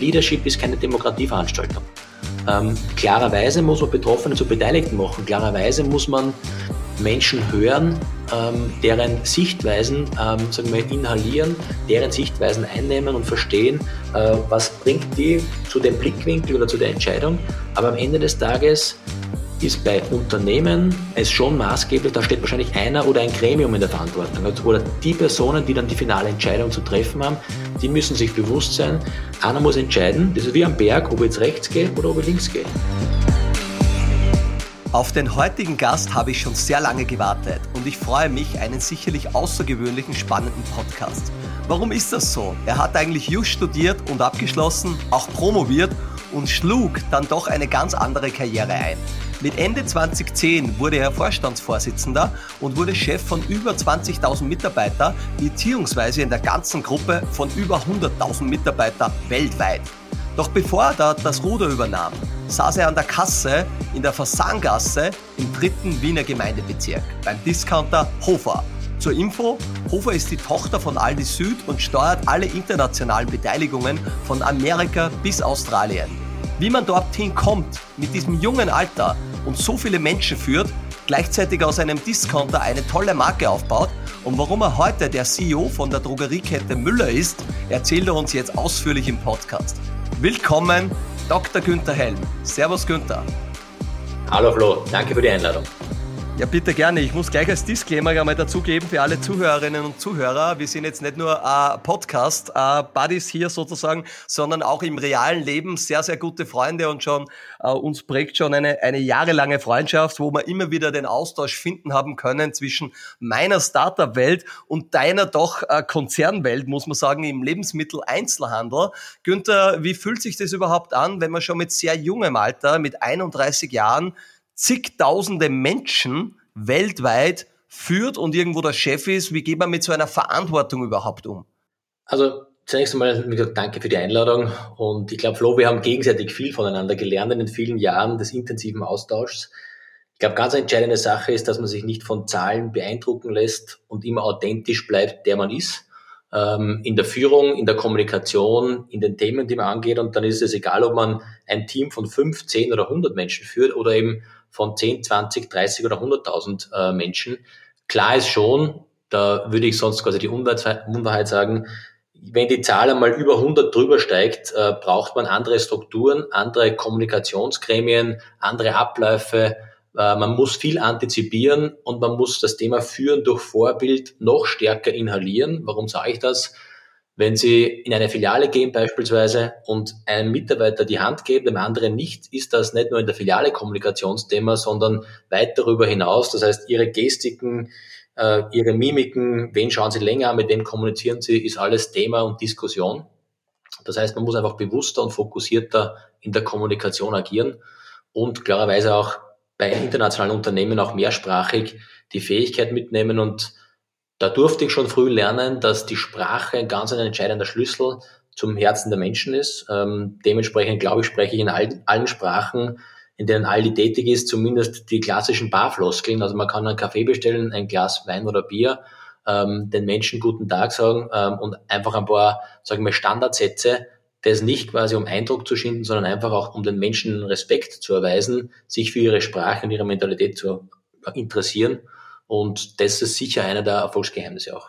Leadership ist keine Demokratieveranstaltung. Ähm, klarerweise muss man Betroffene zu Beteiligten machen. Klarerweise muss man Menschen hören, ähm, deren Sichtweisen ähm, sagen wir, inhalieren, deren Sichtweisen einnehmen und verstehen, äh, was bringt die zu dem Blickwinkel oder zu der Entscheidung. Aber am Ende des Tages ist bei Unternehmen es schon maßgeblich, da steht wahrscheinlich einer oder ein Gremium in der Verantwortung. Oder die Personen, die dann die finale Entscheidung zu treffen haben, die müssen sich bewusst sein, einer muss entscheiden, das ist wie am Berg, ob ich jetzt rechts gehe oder ob ich links gehe. Auf den heutigen Gast habe ich schon sehr lange gewartet und ich freue mich, einen sicherlich außergewöhnlichen, spannenden Podcast. Warum ist das so? Er hat eigentlich Just studiert und abgeschlossen, auch promoviert und schlug dann doch eine ganz andere Karriere ein. Mit Ende 2010 wurde er Vorstandsvorsitzender und wurde Chef von über 20.000 Mitarbeitern, beziehungsweise in der ganzen Gruppe von über 100.000 Mitarbeitern weltweit. Doch bevor er da das Ruder übernahm, saß er an der Kasse in der Fasangasse im dritten Wiener Gemeindebezirk beim Discounter Hofer. Zur Info, Hofer ist die Tochter von Aldi Süd und steuert alle internationalen Beteiligungen von Amerika bis Australien. Wie man dort hinkommt, mit diesem jungen Alter und so viele Menschen führt, gleichzeitig aus einem Discounter eine tolle Marke aufbaut und warum er heute der CEO von der Drogeriekette Müller ist, erzählt er uns jetzt ausführlich im Podcast. Willkommen, Dr. Günther Helm. Servus Günther. Hallo Flo, danke für die Einladung. Ja, bitte gerne. Ich muss gleich als Disclaimer einmal dazugeben für alle Zuhörerinnen und Zuhörer. Wir sind jetzt nicht nur äh, Podcast-Buddies äh, hier sozusagen, sondern auch im realen Leben sehr, sehr gute Freunde und schon äh, uns prägt schon eine, eine jahrelange Freundschaft, wo wir immer wieder den Austausch finden haben können zwischen meiner Startup-Welt und deiner doch äh, Konzernwelt, muss man sagen, im Lebensmitteleinzelhandel. Günther, wie fühlt sich das überhaupt an, wenn man schon mit sehr jungem Alter, mit 31 Jahren, zigtausende Menschen weltweit führt und irgendwo der Chef ist. Wie geht man mit so einer Verantwortung überhaupt um? Also zunächst einmal, danke für die Einladung. Und ich glaube, Flo, wir haben gegenseitig viel voneinander gelernt in den vielen Jahren des intensiven Austauschs. Ich glaube, ganz entscheidende Sache ist, dass man sich nicht von Zahlen beeindrucken lässt und immer authentisch bleibt, der man ist. Ähm, in der Führung, in der Kommunikation, in den Themen, die man angeht. Und dann ist es egal, ob man ein Team von fünf, zehn oder hundert Menschen führt oder eben von 10, 20, 30 oder 100.000 äh, Menschen. Klar ist schon, da würde ich sonst quasi die Unwahrheit sagen, wenn die Zahl einmal über 100 drüber steigt, äh, braucht man andere Strukturen, andere Kommunikationsgremien, andere Abläufe. Äh, man muss viel antizipieren und man muss das Thema Führen durch Vorbild noch stärker inhalieren. Warum sage ich das? Wenn Sie in eine Filiale gehen beispielsweise und einem Mitarbeiter die Hand geben, dem anderen nicht, ist das nicht nur in der Filiale Kommunikationsthema, sondern weit darüber hinaus. Das heißt, Ihre Gestiken, äh, Ihre Mimiken, wen schauen Sie länger an, mit wem kommunizieren Sie, ist alles Thema und Diskussion. Das heißt, man muss einfach bewusster und fokussierter in der Kommunikation agieren und klarerweise auch bei internationalen Unternehmen auch mehrsprachig die Fähigkeit mitnehmen und da durfte ich schon früh lernen, dass die Sprache ein ganz entscheidender Schlüssel zum Herzen der Menschen ist. Ähm, dementsprechend glaube ich, spreche ich in all, allen Sprachen, in denen Aldi tätig ist, zumindest die klassischen Barfloskeln. Also man kann einen Kaffee bestellen, ein Glas Wein oder Bier, ähm, den Menschen guten Tag sagen ähm, und einfach ein paar, sagen wir, Standardsätze, das nicht quasi um Eindruck zu schinden, sondern einfach auch um den Menschen Respekt zu erweisen, sich für ihre Sprache und ihre Mentalität zu interessieren. Und das ist sicher einer der Erfolgsgeheimnisse auch.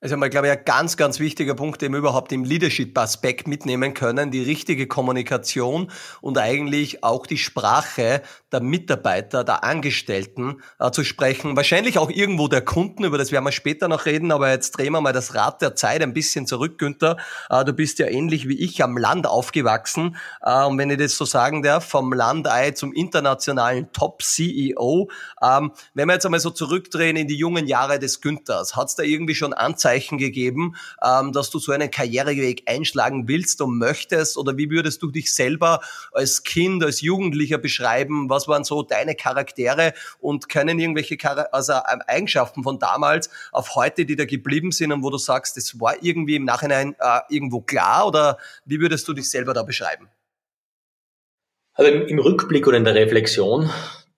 Also mal, glaube ich, ein ganz, ganz wichtiger Punkt, den wir überhaupt im Leadership-Aspekt mitnehmen können, die richtige Kommunikation und eigentlich auch die Sprache der Mitarbeiter, der Angestellten äh, zu sprechen. Wahrscheinlich auch irgendwo der Kunden, über das werden wir später noch reden, aber jetzt drehen wir mal das Rad der Zeit ein bisschen zurück, Günther. Äh, du bist ja ähnlich wie ich am Land aufgewachsen äh, und wenn ich das so sagen darf, vom Landei zum internationalen Top-CEO. Ähm, wenn wir jetzt einmal so zurückdrehen in die jungen Jahre des Günthers, hat es da irgendwie schon Anzeichen Anzeichen gegeben, ähm, dass du so einen Karriereweg einschlagen willst und möchtest? Oder wie würdest du dich selber als Kind, als Jugendlicher beschreiben? Was waren so deine Charaktere und können irgendwelche also ähm, Eigenschaften von damals auf heute, die da geblieben sind und wo du sagst, das war irgendwie im Nachhinein äh, irgendwo klar? Oder wie würdest du dich selber da beschreiben? Also im, im Rückblick oder in der Reflexion,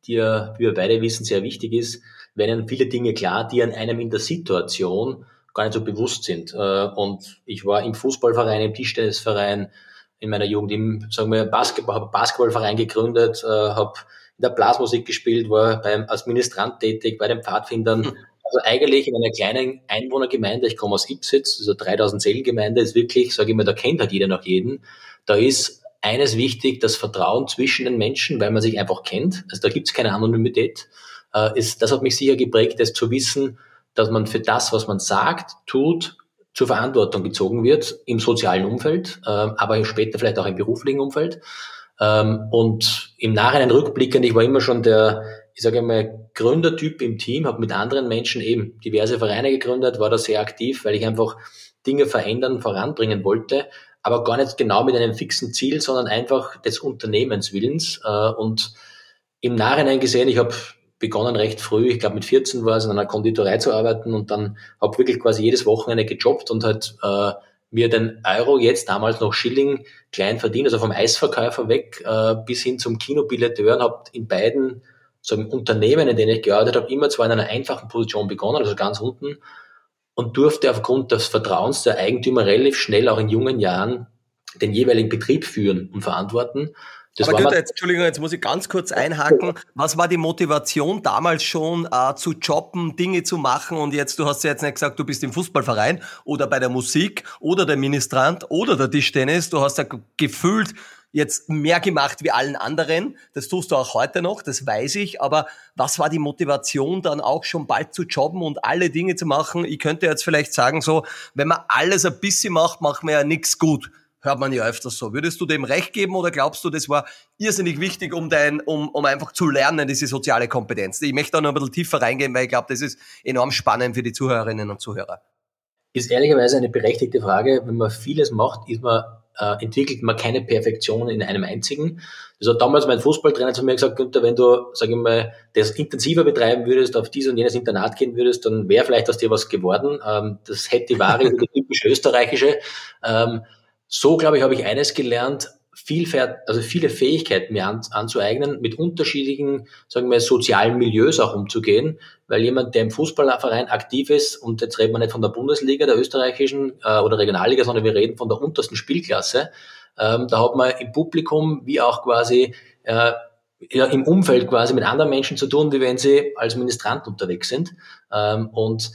die ja, wie wir beide wissen, sehr wichtig ist, werden viele Dinge klar, die an einem in der Situation gar nicht so bewusst sind. Äh, und ich war im Fußballverein, im Tischtennisverein, in meiner Jugend. Im, sagen wir, Basketball, habe Basketballverein gegründet, äh, habe in der Blasmusik gespielt, war beim, als Ministrant tätig, bei den Pfadfindern. Hm. Also eigentlich in einer kleinen Einwohnergemeinde, ich komme aus Ipsitz, also 3000 Seelengemeinde, ist wirklich, sage ich mal, da kennt halt jeder noch jeden. Da ist eines wichtig, das Vertrauen zwischen den Menschen, weil man sich einfach kennt. Also da gibt es keine Anonymität. Äh, ist, das hat mich sicher geprägt, das zu wissen, dass man für das, was man sagt, tut, zur Verantwortung gezogen wird im sozialen Umfeld, äh, aber später vielleicht auch im beruflichen Umfeld. Ähm, und im Nachhinein rückblickend, ich war immer schon der, ich sage mal, Gründertyp im Team, habe mit anderen Menschen eben diverse Vereine gegründet, war da sehr aktiv, weil ich einfach Dinge verändern, voranbringen wollte, aber gar nicht genau mit einem fixen Ziel, sondern einfach des Unternehmenswillens. Äh, und im Nachhinein gesehen, ich habe begonnen recht früh, ich glaube mit 14 war es, in einer Konditorei zu arbeiten und dann habe wirklich quasi jedes Wochenende gejobbt und halt äh, mir den Euro jetzt damals noch Schilling klein verdient, also vom Eisverkäufer weg äh, bis hin zum Kinobiletteur und habe in beiden so im Unternehmen, in denen ich gearbeitet habe, immer zwar in einer einfachen Position begonnen, also ganz unten, und durfte aufgrund des Vertrauens der Eigentümer relativ schnell auch in jungen Jahren den jeweiligen Betrieb führen und verantworten. Das Aber Günther, jetzt, Entschuldigung, jetzt muss ich ganz kurz einhaken. Was war die Motivation damals schon äh, zu jobben, Dinge zu machen? Und jetzt, du hast ja jetzt nicht gesagt, du bist im Fußballverein oder bei der Musik oder der Ministrant oder der Tischtennis. Du hast ja gefühlt jetzt mehr gemacht wie allen anderen. Das tust du auch heute noch, das weiß ich. Aber was war die Motivation dann auch schon bald zu jobben und alle Dinge zu machen? Ich könnte jetzt vielleicht sagen, so, wenn man alles ein bisschen macht, macht man ja nichts gut hört man ja öfters so. Würdest du dem recht geben oder glaubst du, das war irrsinnig wichtig, um dein, um, um einfach zu lernen, diese soziale Kompetenz? Ich möchte da noch ein bisschen tiefer reingehen, weil ich glaube, das ist enorm spannend für die Zuhörerinnen und Zuhörer. Ist ehrlicherweise eine berechtigte Frage. Wenn man vieles macht, ist man, äh, entwickelt man keine Perfektion in einem einzigen. Das hat damals mein Fußballtrainer zu mir gesagt, Günther, wenn du, sag ich mal, das intensiver betreiben würdest, auf dieses und jenes Internat gehen würdest, dann wäre vielleicht aus dir was geworden. Ähm, das hätte die wahre, die typisch österreichische. Ähm, so, glaube ich, habe ich eines gelernt, viel, also viele Fähigkeiten mir an, anzueignen, mit unterschiedlichen, sagen wir, sozialen Milieus auch umzugehen, weil jemand, der im Fußballverein aktiv ist, und jetzt reden wir nicht von der Bundesliga, der österreichischen äh, oder Regionalliga, sondern wir reden von der untersten Spielklasse, ähm, da hat man im Publikum wie auch quasi äh, ja, im Umfeld quasi mit anderen Menschen zu tun, wie wenn sie als Ministrant unterwegs sind. Ähm, und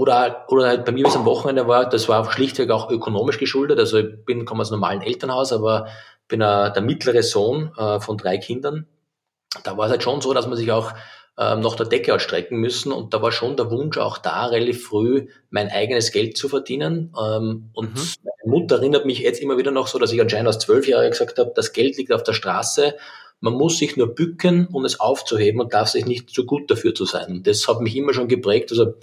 oder, oder halt bei mir, wie es am Wochenende war, das war schlichtweg auch ökonomisch geschuldet. Also ich bin, komme aus einem normalen Elternhaus, aber bin äh, der mittlere Sohn äh, von drei Kindern. Da war es halt schon so, dass man sich auch ähm, noch der Decke ausstrecken müssen. Und da war schon der Wunsch auch da, relativ früh mein eigenes Geld zu verdienen. Ähm, und mhm. meine Mutter erinnert mich jetzt immer wieder noch so, dass ich anscheinend als zwölf Jahre gesagt habe, das Geld liegt auf der Straße. Man muss sich nur bücken, um es aufzuheben und darf sich nicht zu gut dafür zu sein. Das hat mich immer schon geprägt. Also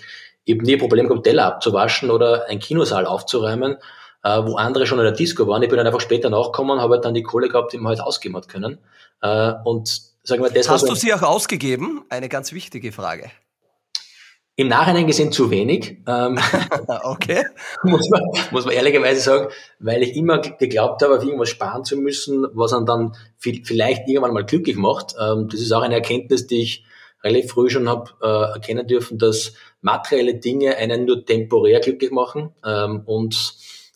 ich habe nie ein Problem gehabt, Teller abzuwaschen oder einen Kinosaal aufzuräumen, äh, wo andere schon in der Disco waren. Ich bin dann einfach später nachgekommen, habe halt dann die Kohle gehabt, die man halt ausgeben hat können. Äh, und sagen wir, das Hast so du sie auch ausgegeben? Eine ganz wichtige Frage. Im Nachhinein gesehen zu wenig. Ähm, okay. muss, man, muss man ehrlicherweise sagen, weil ich immer geglaubt habe, auf irgendwas sparen zu müssen, was einen dann vielleicht irgendwann mal glücklich macht. Ähm, das ist auch eine Erkenntnis, die ich relativ früh schon habe äh, erkennen dürfen, dass materielle Dinge einen nur temporär glücklich machen ähm, und,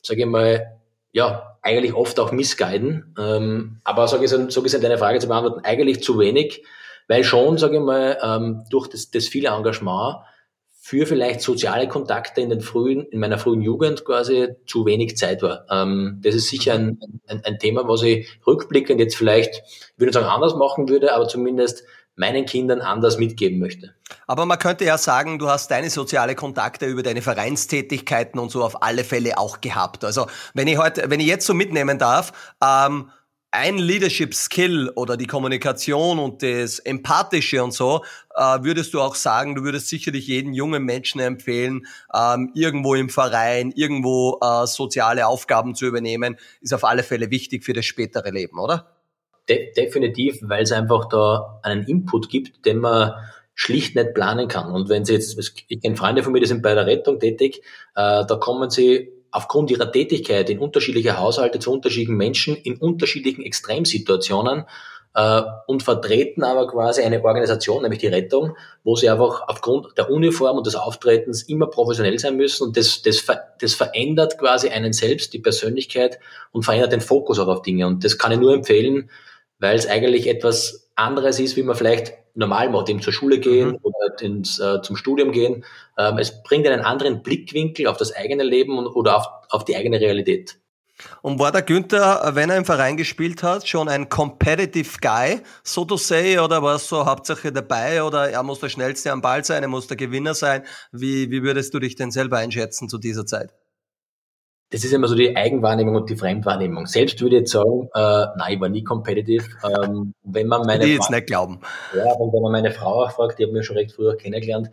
sage ich mal, ja, eigentlich oft auch missguiden. Ähm, aber sage ich so gesehen, deine Frage zu beantworten, eigentlich zu wenig, weil schon, sage ich mal, ähm, durch das, das viele Engagement für vielleicht soziale Kontakte in den frühen, in meiner frühen Jugend quasi zu wenig Zeit war. Ähm, das ist sicher ein, ein, ein Thema, was ich rückblickend jetzt vielleicht, ich würde sagen, anders machen würde, aber zumindest meinen Kindern anders mitgeben möchte. Aber man könnte ja sagen, du hast deine soziale Kontakte über deine Vereinstätigkeiten und so auf alle Fälle auch gehabt. Also wenn ich heute, wenn ich jetzt so mitnehmen darf, ähm, ein Leadership Skill oder die Kommunikation und das Empathische und so, äh, würdest du auch sagen, du würdest sicherlich jeden jungen Menschen empfehlen, ähm, irgendwo im Verein, irgendwo äh, soziale Aufgaben zu übernehmen, ist auf alle Fälle wichtig für das spätere Leben, oder? De definitiv, weil es einfach da einen Input gibt, den man schlicht nicht planen kann. Und wenn Sie jetzt, ich kenne Freunde von mir, die sind bei der Rettung tätig, äh, da kommen sie aufgrund ihrer Tätigkeit in unterschiedliche Haushalte zu unterschiedlichen Menschen in unterschiedlichen Extremsituationen äh, und vertreten aber quasi eine Organisation, nämlich die Rettung, wo sie einfach aufgrund der Uniform und des Auftretens immer professionell sein müssen und das, das, das verändert quasi einen selbst, die Persönlichkeit und verändert den Fokus auch auf Dinge und das kann ich nur empfehlen, weil es eigentlich etwas anderes ist, wie man vielleicht normal macht, eben zur Schule gehen mhm. oder ins, äh, zum Studium gehen. Ähm, es bringt einen anderen Blickwinkel auf das eigene Leben und, oder auf, auf die eigene Realität. Und war der Günther, wenn er im Verein gespielt hat, schon ein competitive guy, so to say, oder war es so Hauptsache dabei oder er muss der Schnellste am Ball sein, er muss der Gewinner sein? Wie, wie würdest du dich denn selber einschätzen zu dieser Zeit? Das ist immer so die Eigenwahrnehmung und die Fremdwahrnehmung. Selbst würde ich jetzt sagen, äh, nein, ich war nie competitive. Ähm, wenn man meine die jetzt Frau, nicht glauben. Ja, und wenn man meine Frau auch fragt, die hat mir schon recht früh kennengelernt,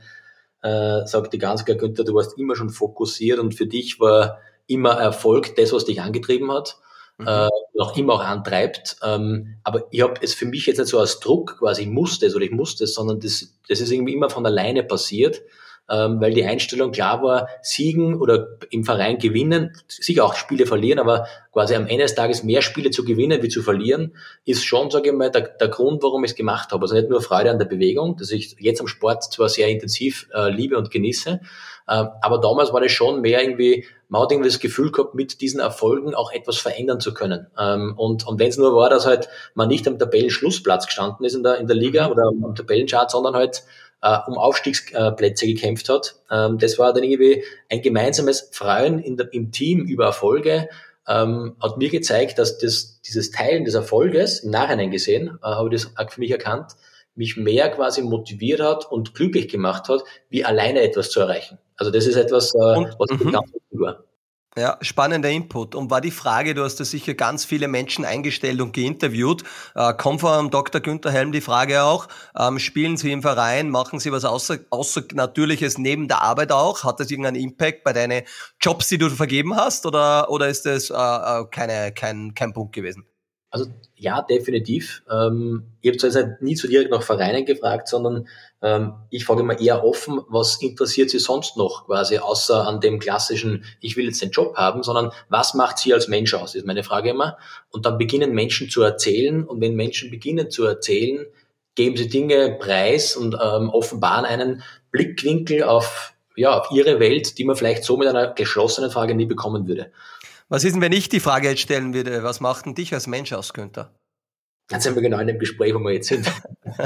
äh, sagt die ganz klar, Günther, du warst immer schon fokussiert und für dich war immer Erfolg das, was dich angetrieben hat, mhm. äh, noch immer auch antreibt. Ähm, aber ich habe es für mich jetzt nicht so als Druck quasi, ich musste es oder ich musste es, sondern das, das ist irgendwie immer von alleine passiert ähm, weil die Einstellung klar war, siegen oder im Verein gewinnen, sicher auch Spiele verlieren, aber quasi am Ende des Tages mehr Spiele zu gewinnen wie zu verlieren, ist schon, sage ich mal, der, der Grund, warum ich es gemacht habe. Also nicht nur Freude an der Bewegung, dass ich jetzt am Sport zwar sehr intensiv äh, liebe und genieße, äh, aber damals war das schon mehr irgendwie, man hat irgendwie das Gefühl gehabt, mit diesen Erfolgen auch etwas verändern zu können. Ähm, und und wenn es nur war, dass halt man nicht am Tabellenschlussplatz gestanden ist in der, in der Liga oder am Tabellenchart, sondern halt äh, um Aufstiegsplätze gekämpft hat. Ähm, das war dann irgendwie ein gemeinsames Freuen in der, im Team über Erfolge, ähm, hat mir gezeigt, dass das, dieses Teilen des Erfolges, im Nachhinein gesehen, äh, habe ich das auch für mich erkannt, mich mehr quasi motiviert hat und glücklich gemacht hat, wie alleine etwas zu erreichen. Also das ist etwas, äh, was mir mhm. ganz wichtig war. Ja, spannender Input. Und war die Frage, du hast da sicher ganz viele Menschen eingestellt und geinterviewt, äh, kommt von Dr. Günther Helm die Frage auch, ähm, spielen Sie im Verein, machen Sie was außer, Außernatürliches neben der Arbeit auch? Hat das irgendeinen Impact bei deinen Jobs, die du vergeben hast oder, oder ist das äh, äh keine, kein, kein Punkt gewesen? Also ja, definitiv. Ähm, ich habe zwar jetzt nie so direkt nach Vereinen gefragt, sondern ähm, ich frage immer eher offen, was interessiert Sie sonst noch quasi, außer an dem klassischen, ich will jetzt den Job haben, sondern was macht Sie als Mensch aus, ist meine Frage immer. Und dann beginnen Menschen zu erzählen und wenn Menschen beginnen zu erzählen, geben sie Dinge preis und ähm, offenbaren einen Blickwinkel auf, ja, auf ihre Welt, die man vielleicht so mit einer geschlossenen Frage nie bekommen würde. Was ist denn, wenn ich die Frage jetzt stellen würde, was macht denn dich als Mensch aus, Günther? Dann sind wir genau in dem Gespräch, wo wir jetzt sind.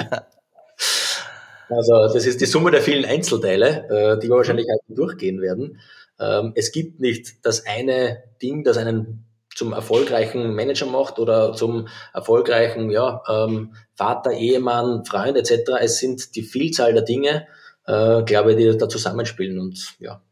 also das ist die Summe der vielen Einzelteile, äh, die wir wahrscheinlich heute durchgehen werden. Ähm, es gibt nicht das eine Ding, das einen zum erfolgreichen Manager macht oder zum erfolgreichen ja, ähm, Vater, Ehemann, Freund etc. Es sind die Vielzahl der Dinge, äh, glaube ich, die da zusammenspielen und ja.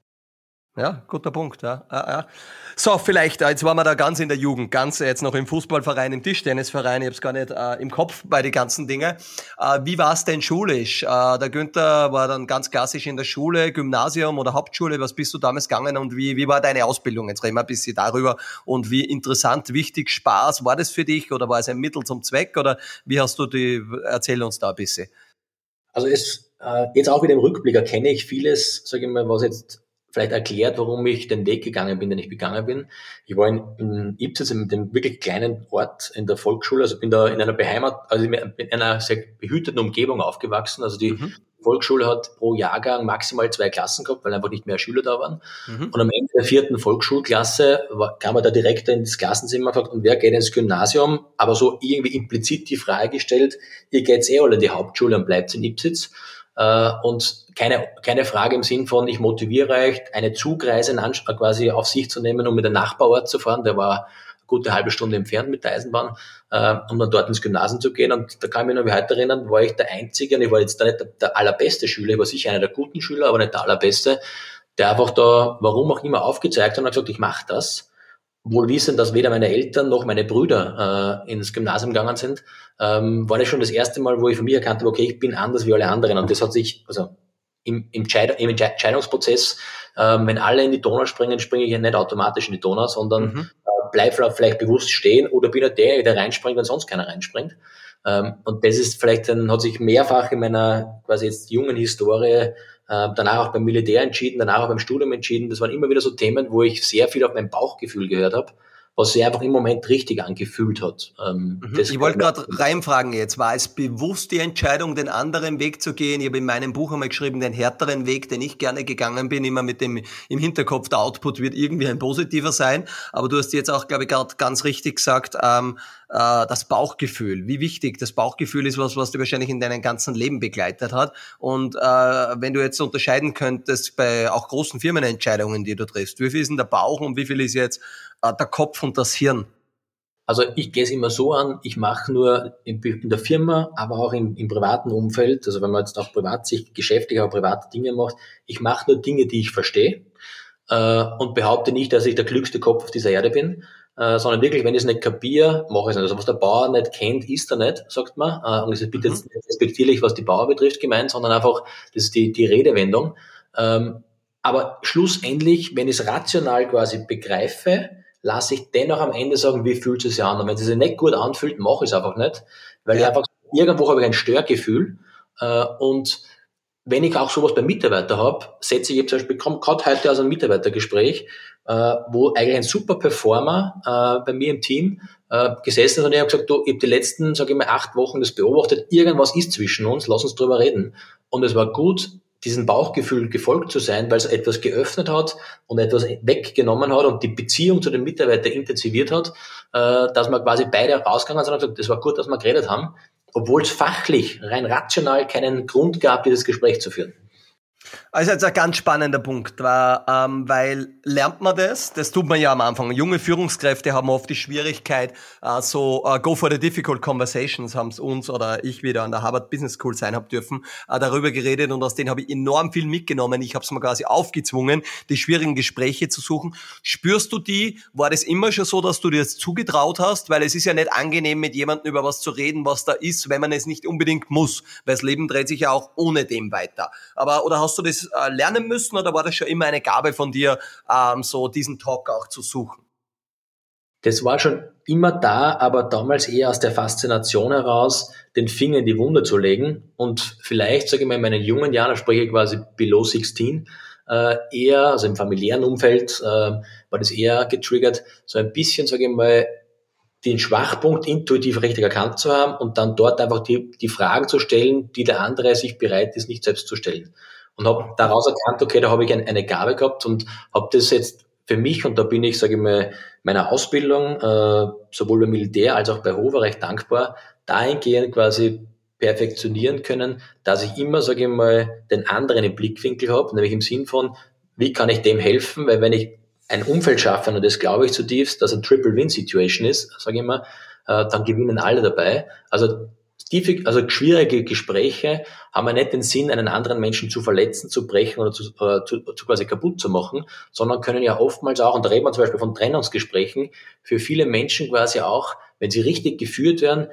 Ja, guter Punkt. Ja. Ja, ja. So, vielleicht, äh, jetzt waren wir da ganz in der Jugend, ganz jetzt noch im Fußballverein, im Tischtennisverein, ich habe es gar nicht äh, im Kopf bei den ganzen Dingen. Äh, wie war es denn schulisch? Äh, der Günther war dann ganz klassisch in der Schule, Gymnasium oder Hauptschule. Was bist du damals gegangen und wie, wie war deine Ausbildung? Jetzt reden wir ein bisschen darüber. Und wie interessant, wichtig, Spaß, war das für dich oder war es ein Mittel zum Zweck oder wie hast du die, erzähl uns da ein bisschen. Also es, äh, jetzt auch wieder im Rückblick erkenne ich vieles, sage ich mal, was jetzt vielleicht erklärt, warum ich den Weg gegangen bin, den ich gegangen bin. Ich war in, in Ipsitz, in dem wirklich kleinen Ort in der Volksschule, also bin da in einer Beheimat, also in einer sehr behüteten Umgebung aufgewachsen. Also die mhm. Volksschule hat pro Jahrgang maximal zwei Klassen gehabt, weil einfach nicht mehr Schüler da waren. Mhm. Und am Ende der vierten Volksschulklasse war, kam er da direkt ins Klassenzimmer und gefragt, und wer geht ins Gymnasium? Aber so irgendwie implizit die Frage gestellt, ihr geht's eh alle in die Hauptschule und bleibt in Ipsitz. Äh, und keine, keine Frage im Sinn von, ich motiviere euch, eine Zugreise quasi auf sich zu nehmen, um mit dem Nachbarort zu fahren. Der war eine gute halbe Stunde entfernt mit der Eisenbahn, äh, um dann dort ins Gymnasium zu gehen. Und da kann ich mich noch wie heute erinnern, war ich der Einzige, und ich war jetzt da nicht der, der allerbeste Schüler, ich war sicher einer der guten Schüler, aber nicht der allerbeste, der einfach da, warum auch immer, aufgezeigt hat und hat gesagt, ich mache das wohl wissen, dass weder meine Eltern noch meine Brüder äh, ins Gymnasium gegangen sind, ähm, war das schon das erste Mal, wo ich für mich erkannt habe, okay, ich bin anders wie alle anderen. Und das hat sich, also im, im, im Entscheidungsprozess, ähm, wenn alle in die Donau springen, springe ich ja nicht automatisch in die Donau, sondern mhm. äh, bleib vielleicht bewusst stehen oder bin halt der, der reinspringt, wenn sonst keiner reinspringt. Ähm, und das ist vielleicht dann, hat sich mehrfach in meiner quasi jetzt jungen Historie danach auch beim Militär entschieden, danach auch beim Studium entschieden. Das waren immer wieder so Themen, wo ich sehr viel auf mein Bauchgefühl gehört habe, was sich einfach im Moment richtig angefühlt hat. Ähm, mhm. Ich wollte gerade reinfragen jetzt, war es bewusst die Entscheidung, den anderen Weg zu gehen? Ich habe in meinem Buch einmal geschrieben, den härteren Weg, den ich gerne gegangen bin, immer mit dem im Hinterkopf, der Output wird irgendwie ein positiver sein. Aber du hast jetzt auch, glaube ich, gerade ganz richtig gesagt, ähm, äh, das Bauchgefühl. Wie wichtig das Bauchgefühl ist, was, was du wahrscheinlich in deinem ganzen Leben begleitet hat. Und äh, wenn du jetzt unterscheiden könntest bei auch großen Firmenentscheidungen, die du triffst, wie viel ist denn der Bauch und wie viel ist jetzt der Kopf und das Hirn? Also ich gehe es immer so an, ich mache nur in, der Firma, aber auch im, im, privaten Umfeld, also wenn man jetzt auch privat sich geschäftlich, aber private Dinge macht, ich mache nur Dinge, die ich verstehe äh, und behaupte nicht, dass ich der klügste Kopf auf dieser Erde bin, äh, sondern wirklich, wenn ich es nicht kapiere, mache ich es nicht. Also was der Bauer nicht kennt, ist er nicht, sagt man. Äh, und es ist bitte mhm. jetzt nicht respektierlich, was die Bauer betrifft, gemeint, sondern einfach, das ist die, die Redewendung. Ähm, aber schlussendlich, wenn ich es rational quasi begreife, lasse ich dennoch am Ende sagen, wie fühlt es sich an. Und wenn es sich nicht gut anfühlt, mache ich es einfach nicht, weil ja. ich einfach irgendwo habe ich ein Störgefühl äh, und wenn ich auch sowas beim Mitarbeiter habe, setze ich jetzt zum Beispiel, kommt gerade heute aus einem Mitarbeitergespräch, äh, wo eigentlich ein super Performer äh, bei mir im Team äh, gesessen ist und ich habe gesagt, du, ich habe die letzten, sage ich mal, acht Wochen das beobachtet, irgendwas ist zwischen uns, lass uns drüber reden. Und es war gut, diesem Bauchgefühl gefolgt zu sein, weil es etwas geöffnet hat und etwas weggenommen hat und die Beziehung zu den Mitarbeitern intensiviert hat, äh, dass wir quasi beide rausgegangen sind und gesagt, das war gut, dass wir geredet haben, obwohl es fachlich, rein rational keinen Grund gab, dieses Gespräch zu führen. Also jetzt ein ganz spannender Punkt, war, ähm, weil lernt man das? Das tut man ja am Anfang. Junge Führungskräfte haben oft die Schwierigkeit, äh, so äh, go for the difficult conversations haben es uns oder ich wieder an der Harvard Business School sein hab dürfen, äh, darüber geredet und aus denen habe ich enorm viel mitgenommen. Ich habe es mir quasi aufgezwungen, die schwierigen Gespräche zu suchen. Spürst du die? War das immer schon so, dass du dir das zugetraut hast? Weil es ist ja nicht angenehm, mit jemandem über was zu reden, was da ist, wenn man es nicht unbedingt muss, weil das Leben dreht sich ja auch ohne dem weiter. Aber oder hast du das äh, lernen müssen oder war das schon immer eine Gabe von dir, ähm, so diesen Talk auch zu suchen? Das war schon immer da, aber damals eher aus der Faszination heraus, den Finger in die Wunde zu legen und vielleicht, sage ich mal, in meinen jungen Jahren, spreche ich quasi below 16, äh, eher, also im familiären Umfeld, äh, war das eher getriggert, so ein bisschen, sage ich mal, den Schwachpunkt intuitiv richtig erkannt zu haben und dann dort einfach die, die Fragen zu stellen, die der andere sich bereit ist, nicht selbst zu stellen und habe daraus erkannt, okay, da habe ich eine Gabe gehabt und habe das jetzt für mich, und da bin ich, sage ich mal, meiner Ausbildung, äh, sowohl beim Militär als auch bei Hofer recht dankbar, dahingehend quasi perfektionieren können, dass ich immer, sage ich mal, den anderen im Blickwinkel habe, nämlich im Sinn von, wie kann ich dem helfen, weil wenn ich ein Umfeld schaffe, und das glaube ich zutiefst, dass ein Triple-Win-Situation ist, sage ich immer, äh, dann gewinnen alle dabei. Also tiefe, also schwierige Gespräche haben ja nicht den Sinn, einen anderen Menschen zu verletzen, zu brechen oder zu, äh, zu, zu quasi kaputt zu machen, sondern können ja oftmals auch, und da reden wir zum Beispiel von Trennungsgesprächen, für viele Menschen quasi auch, wenn sie richtig geführt werden,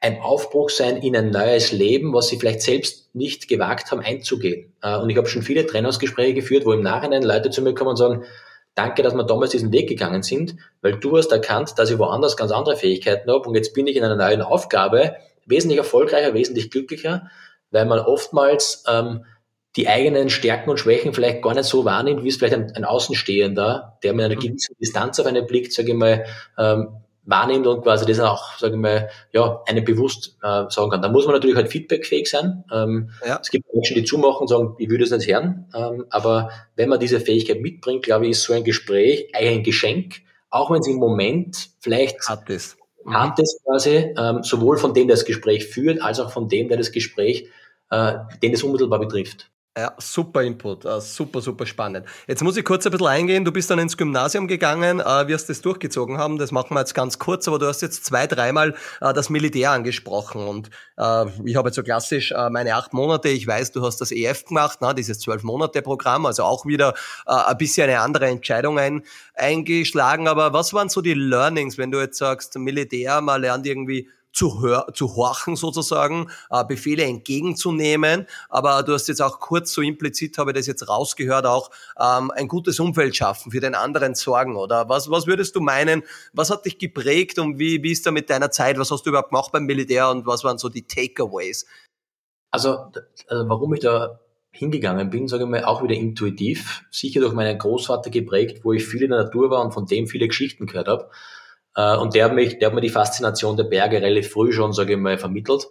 ein Aufbruch sein in ein neues Leben, was sie vielleicht selbst nicht gewagt haben einzugehen. Äh, und ich habe schon viele Trennungsgespräche geführt, wo im Nachhinein Leute zu mir kommen und sagen, danke, dass wir damals diesen Weg gegangen sind, weil du hast erkannt, dass ich woanders ganz andere Fähigkeiten habe und jetzt bin ich in einer neuen Aufgabe, wesentlich erfolgreicher, wesentlich glücklicher, weil man oftmals ähm, die eigenen Stärken und Schwächen vielleicht gar nicht so wahrnimmt, wie es vielleicht ein, ein Außenstehender, der mit einer mhm. gewissen Distanz auf einen Blick, sage ich mal, ähm, wahrnimmt und quasi das auch, sage ich mal, ja, einem bewusst äh, sagen kann. Da muss man natürlich halt feedbackfähig sein. Ähm, ja. Es gibt Menschen, die zumachen und sagen, ich würde es nicht hören. Ähm, aber wenn man diese Fähigkeit mitbringt, glaube ich, ist so ein Gespräch ein Geschenk, auch wenn es im Moment vielleicht hat hat es quasi ähm, sowohl von dem, der das Gespräch führt, als auch von dem, der das Gespräch, äh, den es unmittelbar betrifft. Ja, super Input, uh, super, super spannend. Jetzt muss ich kurz ein bisschen eingehen. Du bist dann ins Gymnasium gegangen, uh, wirst das durchgezogen haben. Das machen wir jetzt ganz kurz, aber du hast jetzt zwei, dreimal uh, das Militär angesprochen. Und ich habe jetzt so klassisch meine acht Monate, ich weiß, du hast das EF gemacht, na, dieses zwölf Monate Programm, also auch wieder ein bisschen eine andere Entscheidung ein, eingeschlagen. Aber was waren so die Learnings, wenn du jetzt sagst, Militär, man lernt irgendwie zu, hör, zu horchen sozusagen, äh, Befehle entgegenzunehmen. Aber du hast jetzt auch kurz so implizit, habe ich das jetzt rausgehört, auch ähm, ein gutes Umfeld schaffen, für den anderen sorgen. Oder was, was würdest du meinen, was hat dich geprägt und wie, wie ist da mit deiner Zeit, was hast du überhaupt gemacht beim Militär und was waren so die Takeaways? Also, also warum ich da hingegangen bin, sage ich mal, auch wieder intuitiv, sicher durch meinen Großvater geprägt, wo ich viel in der Natur war und von dem viele Geschichten gehört habe. Äh, und der hat, mich, der hat mir die Faszination der Berge relativ früh schon, sage ich mal, vermittelt.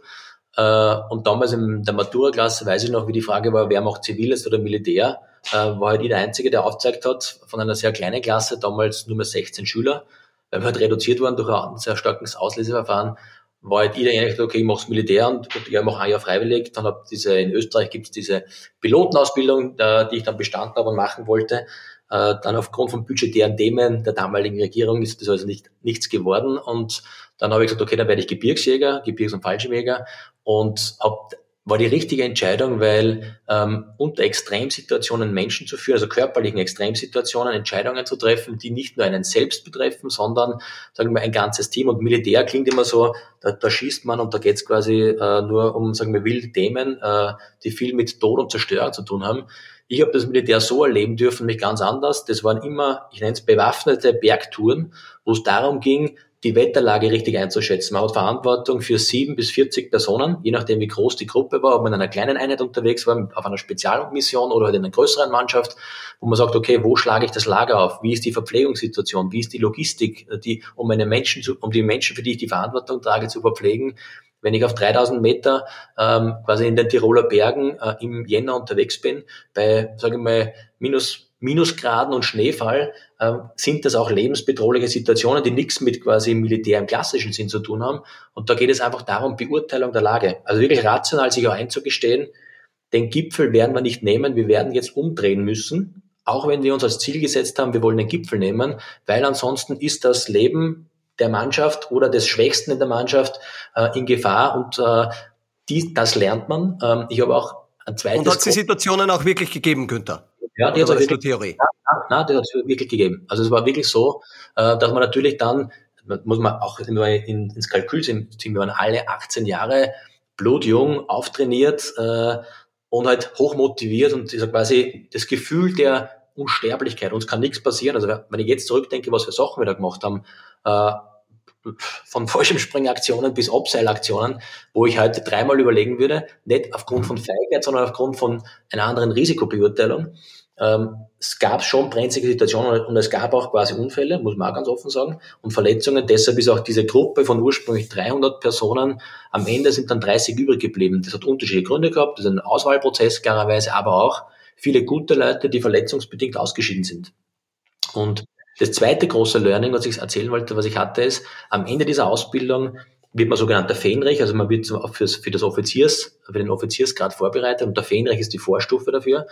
Äh, und damals in der Matura-Klasse weiß ich noch, wie die Frage war, wer macht Ziviles oder Militär, äh, war halt ich der Einzige, der aufgezeigt hat, von einer sehr kleinen Klasse, damals nur mehr 16 Schüler, weil wir halt reduziert waren durch ein sehr starkes Ausleseverfahren, war halt jeder eigentlich, okay, ich mach's Militär und, und ja, mach ein Jahr freiwillig. Dann hab diese, in Österreich gibt's diese Pilotenausbildung, die ich dann bestanden habe und machen wollte. Äh, dann aufgrund von budgetären Themen der damaligen Regierung ist das also nicht, nichts geworden. Und dann habe ich gesagt, okay, dann werde ich Gebirgsjäger, Gebirgs- und Fallschirmjäger und hab war die richtige Entscheidung, weil ähm, unter Extremsituationen Menschen zu führen, also körperlichen Extremsituationen Entscheidungen zu treffen, die nicht nur einen selbst betreffen, sondern sagen wir ein ganzes Team. Und Militär klingt immer so, da, da schießt man und da geht es quasi äh, nur um, sagen wir, wilde Themen, äh, die viel mit Tod und Zerstörung zu tun haben. Ich habe das Militär so erleben dürfen, mich ganz anders. Das waren immer, ich nenne es bewaffnete Bergtouren, wo es darum ging, die Wetterlage richtig einzuschätzen. Man hat Verantwortung für sieben bis 40 Personen, je nachdem wie groß die Gruppe war, ob man in einer kleinen Einheit unterwegs war, auf einer Spezialmission oder halt in einer größeren Mannschaft, wo man sagt, okay, wo schlage ich das Lager auf? Wie ist die Verpflegungssituation? Wie ist die Logistik, die, um meine Menschen zu, um die Menschen, für die ich die Verantwortung trage, zu verpflegen? Wenn ich auf 3000 Meter ähm, quasi in den Tiroler Bergen äh, im Jänner unterwegs bin, bei, sage ich mal, minus Minusgraden und Schneefall äh, sind das auch lebensbedrohliche Situationen, die nichts mit quasi Militär im klassischen Sinn zu tun haben. Und da geht es einfach darum, Beurteilung der Lage. Also wirklich rational sich auch einzugestehen, den Gipfel werden wir nicht nehmen, wir werden jetzt umdrehen müssen, auch wenn wir uns als Ziel gesetzt haben, wir wollen den Gipfel nehmen, weil ansonsten ist das Leben der Mannschaft oder des Schwächsten in der Mannschaft äh, in Gefahr und äh, die, das lernt man. Ähm, ich habe auch ein zweites... Und hat es die Situationen auch wirklich gegeben, Günther? Ja, die hat es wirklich, Theorie. Ja, nein, die hat es wirklich gegeben. Also es war wirklich so, äh, dass man natürlich dann, muss man auch in, ins Kalkül ziehen, wir waren alle 18 Jahre blutjung, auftrainiert äh, und halt hochmotiviert und dieser quasi das Gefühl der Unsterblichkeit. Uns kann nichts passieren. Also wenn ich jetzt zurückdenke, was für Sachen wir da gemacht haben, äh, von Fallschirmspringaktionen bis Abseilaktionen, wo ich heute dreimal überlegen würde, nicht aufgrund von Feigheit, sondern aufgrund von einer anderen Risikobeurteilung. Ähm, es gab schon brenzlige Situationen und es gab auch quasi Unfälle, muss man auch ganz offen sagen, und Verletzungen. Deshalb ist auch diese Gruppe von ursprünglich 300 Personen, am Ende sind dann 30 übrig geblieben. Das hat unterschiedliche Gründe gehabt, das ist ein Auswahlprozess klarerweise, aber auch viele gute Leute, die verletzungsbedingt ausgeschieden sind. Und das zweite große Learning, was ich erzählen wollte, was ich hatte, ist, am Ende dieser Ausbildung wird man sogenannter Fähnrich, also man wird fürs, für das Offiziers, für den Offiziersgrad vorbereitet und der Fähnrich ist die Vorstufe dafür.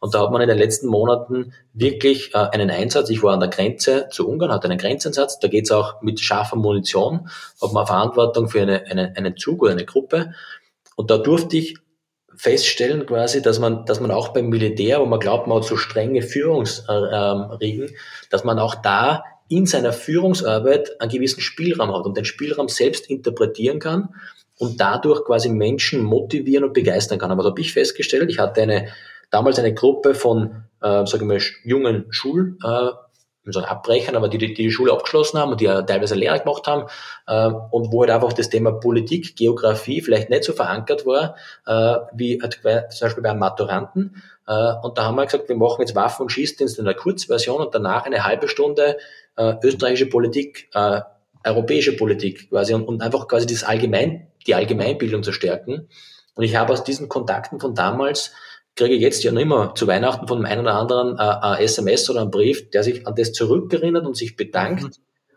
Und da hat man in den letzten Monaten wirklich äh, einen Einsatz. Ich war an der Grenze zu Ungarn, hatte einen Grenzeinsatz. Da geht's auch mit scharfer Munition, hat man Verantwortung für eine, eine, einen Zug oder eine Gruppe. Und da durfte ich feststellen quasi, dass man, dass man auch beim Militär, wo man glaubt, man hat so strenge Führungsriegen, dass man auch da in seiner Führungsarbeit einen gewissen Spielraum hat und den Spielraum selbst interpretieren kann und dadurch quasi Menschen motivieren und begeistern kann. Aber was habe ich festgestellt? Ich hatte eine damals eine Gruppe von, äh, sage ich mal, jungen Schul, äh, sagen Abbrechern, aber die, die die Schule abgeschlossen haben und die ja teilweise Lehre gemacht haben äh, und wo halt einfach das Thema Politik, Geografie vielleicht nicht so verankert war, äh, wie halt bei, zum Beispiel beim Maturanten. Äh, und da haben wir gesagt, wir machen jetzt Waffen- und Schießdienst in einer Kurzversion und danach eine halbe Stunde äh, österreichische Politik, äh, europäische Politik quasi und, und einfach quasi das Allgemein, die Allgemeinbildung zu stärken. Und ich habe aus diesen Kontakten von damals kriege ich jetzt ja noch immer zu Weihnachten von einem oder anderen äh, ein SMS oder einen Brief, der sich an das zurückerinnert und sich bedankt mhm.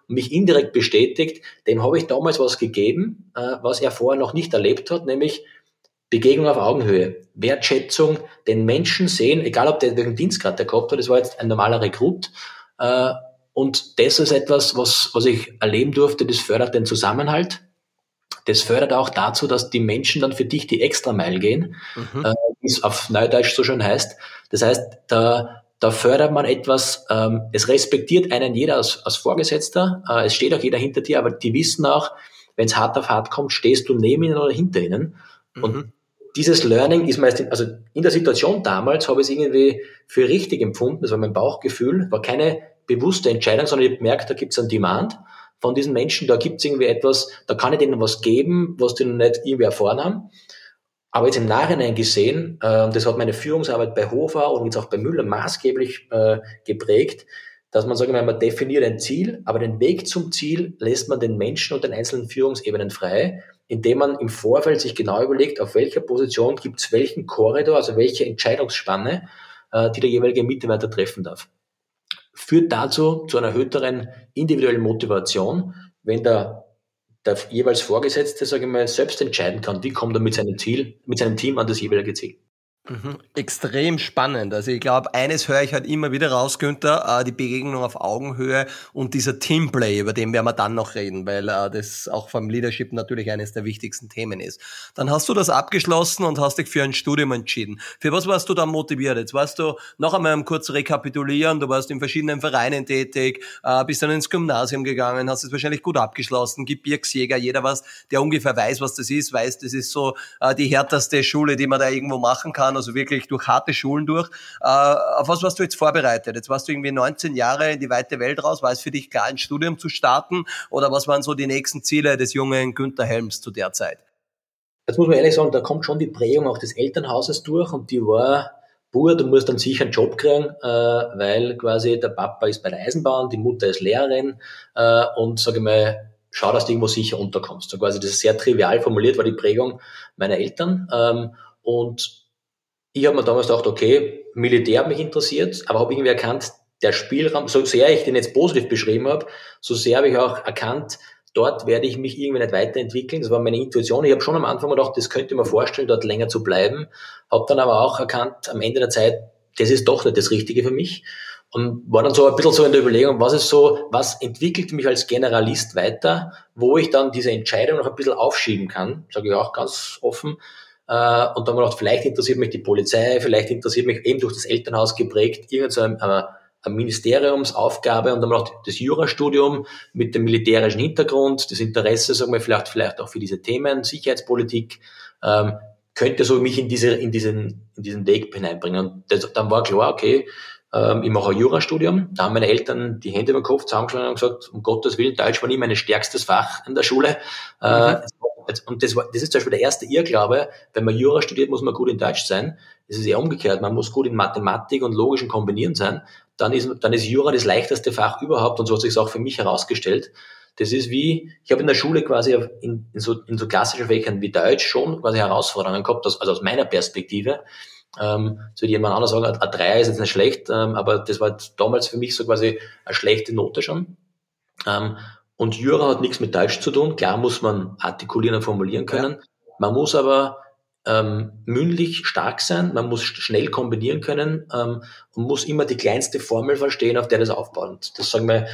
und mich indirekt bestätigt, dem habe ich damals was gegeben, äh, was er vorher noch nicht erlebt hat, nämlich Begegnung auf Augenhöhe, Wertschätzung, den Menschen sehen, egal ob der welchen Dienstgrad der gehabt hat, das war jetzt ein normaler Rekrut, äh, und das ist etwas, was, was ich erleben durfte, das fördert den Zusammenhalt, das fördert auch dazu, dass die Menschen dann für dich die extra Meile gehen, mhm. äh, wie es auf Neudeutsch so schön heißt. Das heißt, da, da fördert man etwas, ähm, es respektiert einen jeder als, als Vorgesetzter, äh, es steht auch jeder hinter dir, aber die wissen auch, wenn es hart auf hart kommt, stehst du neben ihnen oder hinter ihnen. Mhm. Und dieses Learning ist meist, also in der Situation damals habe ich es irgendwie für richtig empfunden, das war mein Bauchgefühl, war keine bewusste Entscheidung, sondern ich habe gemerkt, da gibt es einen Demand von diesen Menschen, da gibt es irgendwie etwas, da kann ich denen was geben, was die noch nicht irgendwie erfahren haben. Aber jetzt im Nachhinein gesehen, äh, das hat meine Führungsarbeit bei Hofer und jetzt auch bei Müller maßgeblich äh, geprägt, dass man sagen wir, man definiert ein Ziel, aber den Weg zum Ziel lässt man den Menschen und den einzelnen Führungsebenen frei, indem man im Vorfeld sich genau überlegt, auf welcher Position gibt es welchen Korridor, also welche Entscheidungsspanne, äh, die der jeweilige Mitarbeiter treffen darf. Führt dazu zu einer erhöhteren individuellen Motivation, wenn der, der jeweils Vorgesetzte, sage ich mal, selbst entscheiden kann, wie kommt er mit seinem Ziel, mit seinem Team an das jeweilige Ziel. Mhm. Extrem spannend. Also ich glaube, eines höre ich halt immer wieder raus, Günther, äh, die Begegnung auf Augenhöhe und dieser Teamplay, über den werden wir dann noch reden, weil äh, das auch vom Leadership natürlich eines der wichtigsten Themen ist. Dann hast du das abgeschlossen und hast dich für ein Studium entschieden. Für was warst du da motiviert? Jetzt warst du noch einmal kurz rekapitulieren, du warst in verschiedenen Vereinen tätig, äh, bist dann ins Gymnasium gegangen, hast es wahrscheinlich gut abgeschlossen, Gebirgsjäger, jeder was, der ungefähr weiß, was das ist, weiß, das ist so die härteste Schule, die man da irgendwo machen kann also wirklich durch harte Schulen durch. Äh, auf was warst du jetzt vorbereitet? Jetzt warst du irgendwie 19 Jahre in die weite Welt raus. War es für dich klar, ein Studium zu starten? Oder was waren so die nächsten Ziele des jungen Günther Helms zu der Zeit? Jetzt muss man ehrlich sagen, da kommt schon die Prägung auch des Elternhauses durch und die war, Bur, du musst dann sicher einen Job kriegen, äh, weil quasi der Papa ist bei der Eisenbahn, die Mutter ist Lehrerin äh, und sage ich mal, schau, dass du irgendwo sicher unterkommst. So quasi das ist sehr trivial formuliert, war die Prägung meiner Eltern. Ähm, und ich habe mir damals gedacht, okay, Militär mich interessiert, aber habe irgendwie erkannt, der Spielraum, so sehr ich den jetzt positiv beschrieben habe, so sehr habe ich auch erkannt, dort werde ich mich irgendwie nicht weiterentwickeln. Das war meine Intuition. Ich habe schon am Anfang gedacht, das könnte ich mir vorstellen, dort länger zu bleiben. Habe dann aber auch erkannt, am Ende der Zeit, das ist doch nicht das Richtige für mich. Und war dann so ein bisschen so in der Überlegung, was ist so, was entwickelt mich als Generalist weiter, wo ich dann diese Entscheidung noch ein bisschen aufschieben kann, sage ich auch ganz offen. Äh, und dann haben wir vielleicht interessiert mich die Polizei, vielleicht interessiert mich eben durch das Elternhaus geprägt irgendeine so eine Ministeriumsaufgabe und dann gedacht, das Jurastudium mit dem militärischen Hintergrund, das Interesse, sagen wir vielleicht, vielleicht auch für diese Themen, Sicherheitspolitik, ähm, könnte so mich in diese, in diesen, in diesen Weg hineinbringen. Und das, dann war klar, okay, ähm, ich mache ein Jurastudium. Da haben meine Eltern die Hände über den Kopf zusammengeschlagen und gesagt, um Gottes Willen, Deutsch war nie mein stärkstes Fach in der Schule. Äh, mhm. Und das, war, das ist zum Beispiel der erste Irrglaube, wenn man Jura studiert, muss man gut in Deutsch sein. Das ist eher umgekehrt. Man muss gut in Mathematik und logischen Kombinieren sein. Dann ist, dann ist Jura das leichteste Fach überhaupt und so hat sich auch für mich herausgestellt. Das ist wie, ich habe in der Schule quasi in, in, so, in so klassischen Fächern wie Deutsch schon quasi Herausforderungen gehabt, also aus meiner Perspektive. Ähm, so jemand anders sagen, a 3 ist jetzt nicht schlecht, ähm, aber das war damals für mich so quasi eine schlechte Note schon. Ähm, und Jura hat nichts mit Deutsch zu tun. Klar muss man artikulieren und formulieren können. Ja. Man muss aber ähm, mündlich stark sein, man muss schnell kombinieren können ähm, und muss immer die kleinste Formel verstehen, auf der das aufbaut. Und das sagen wir,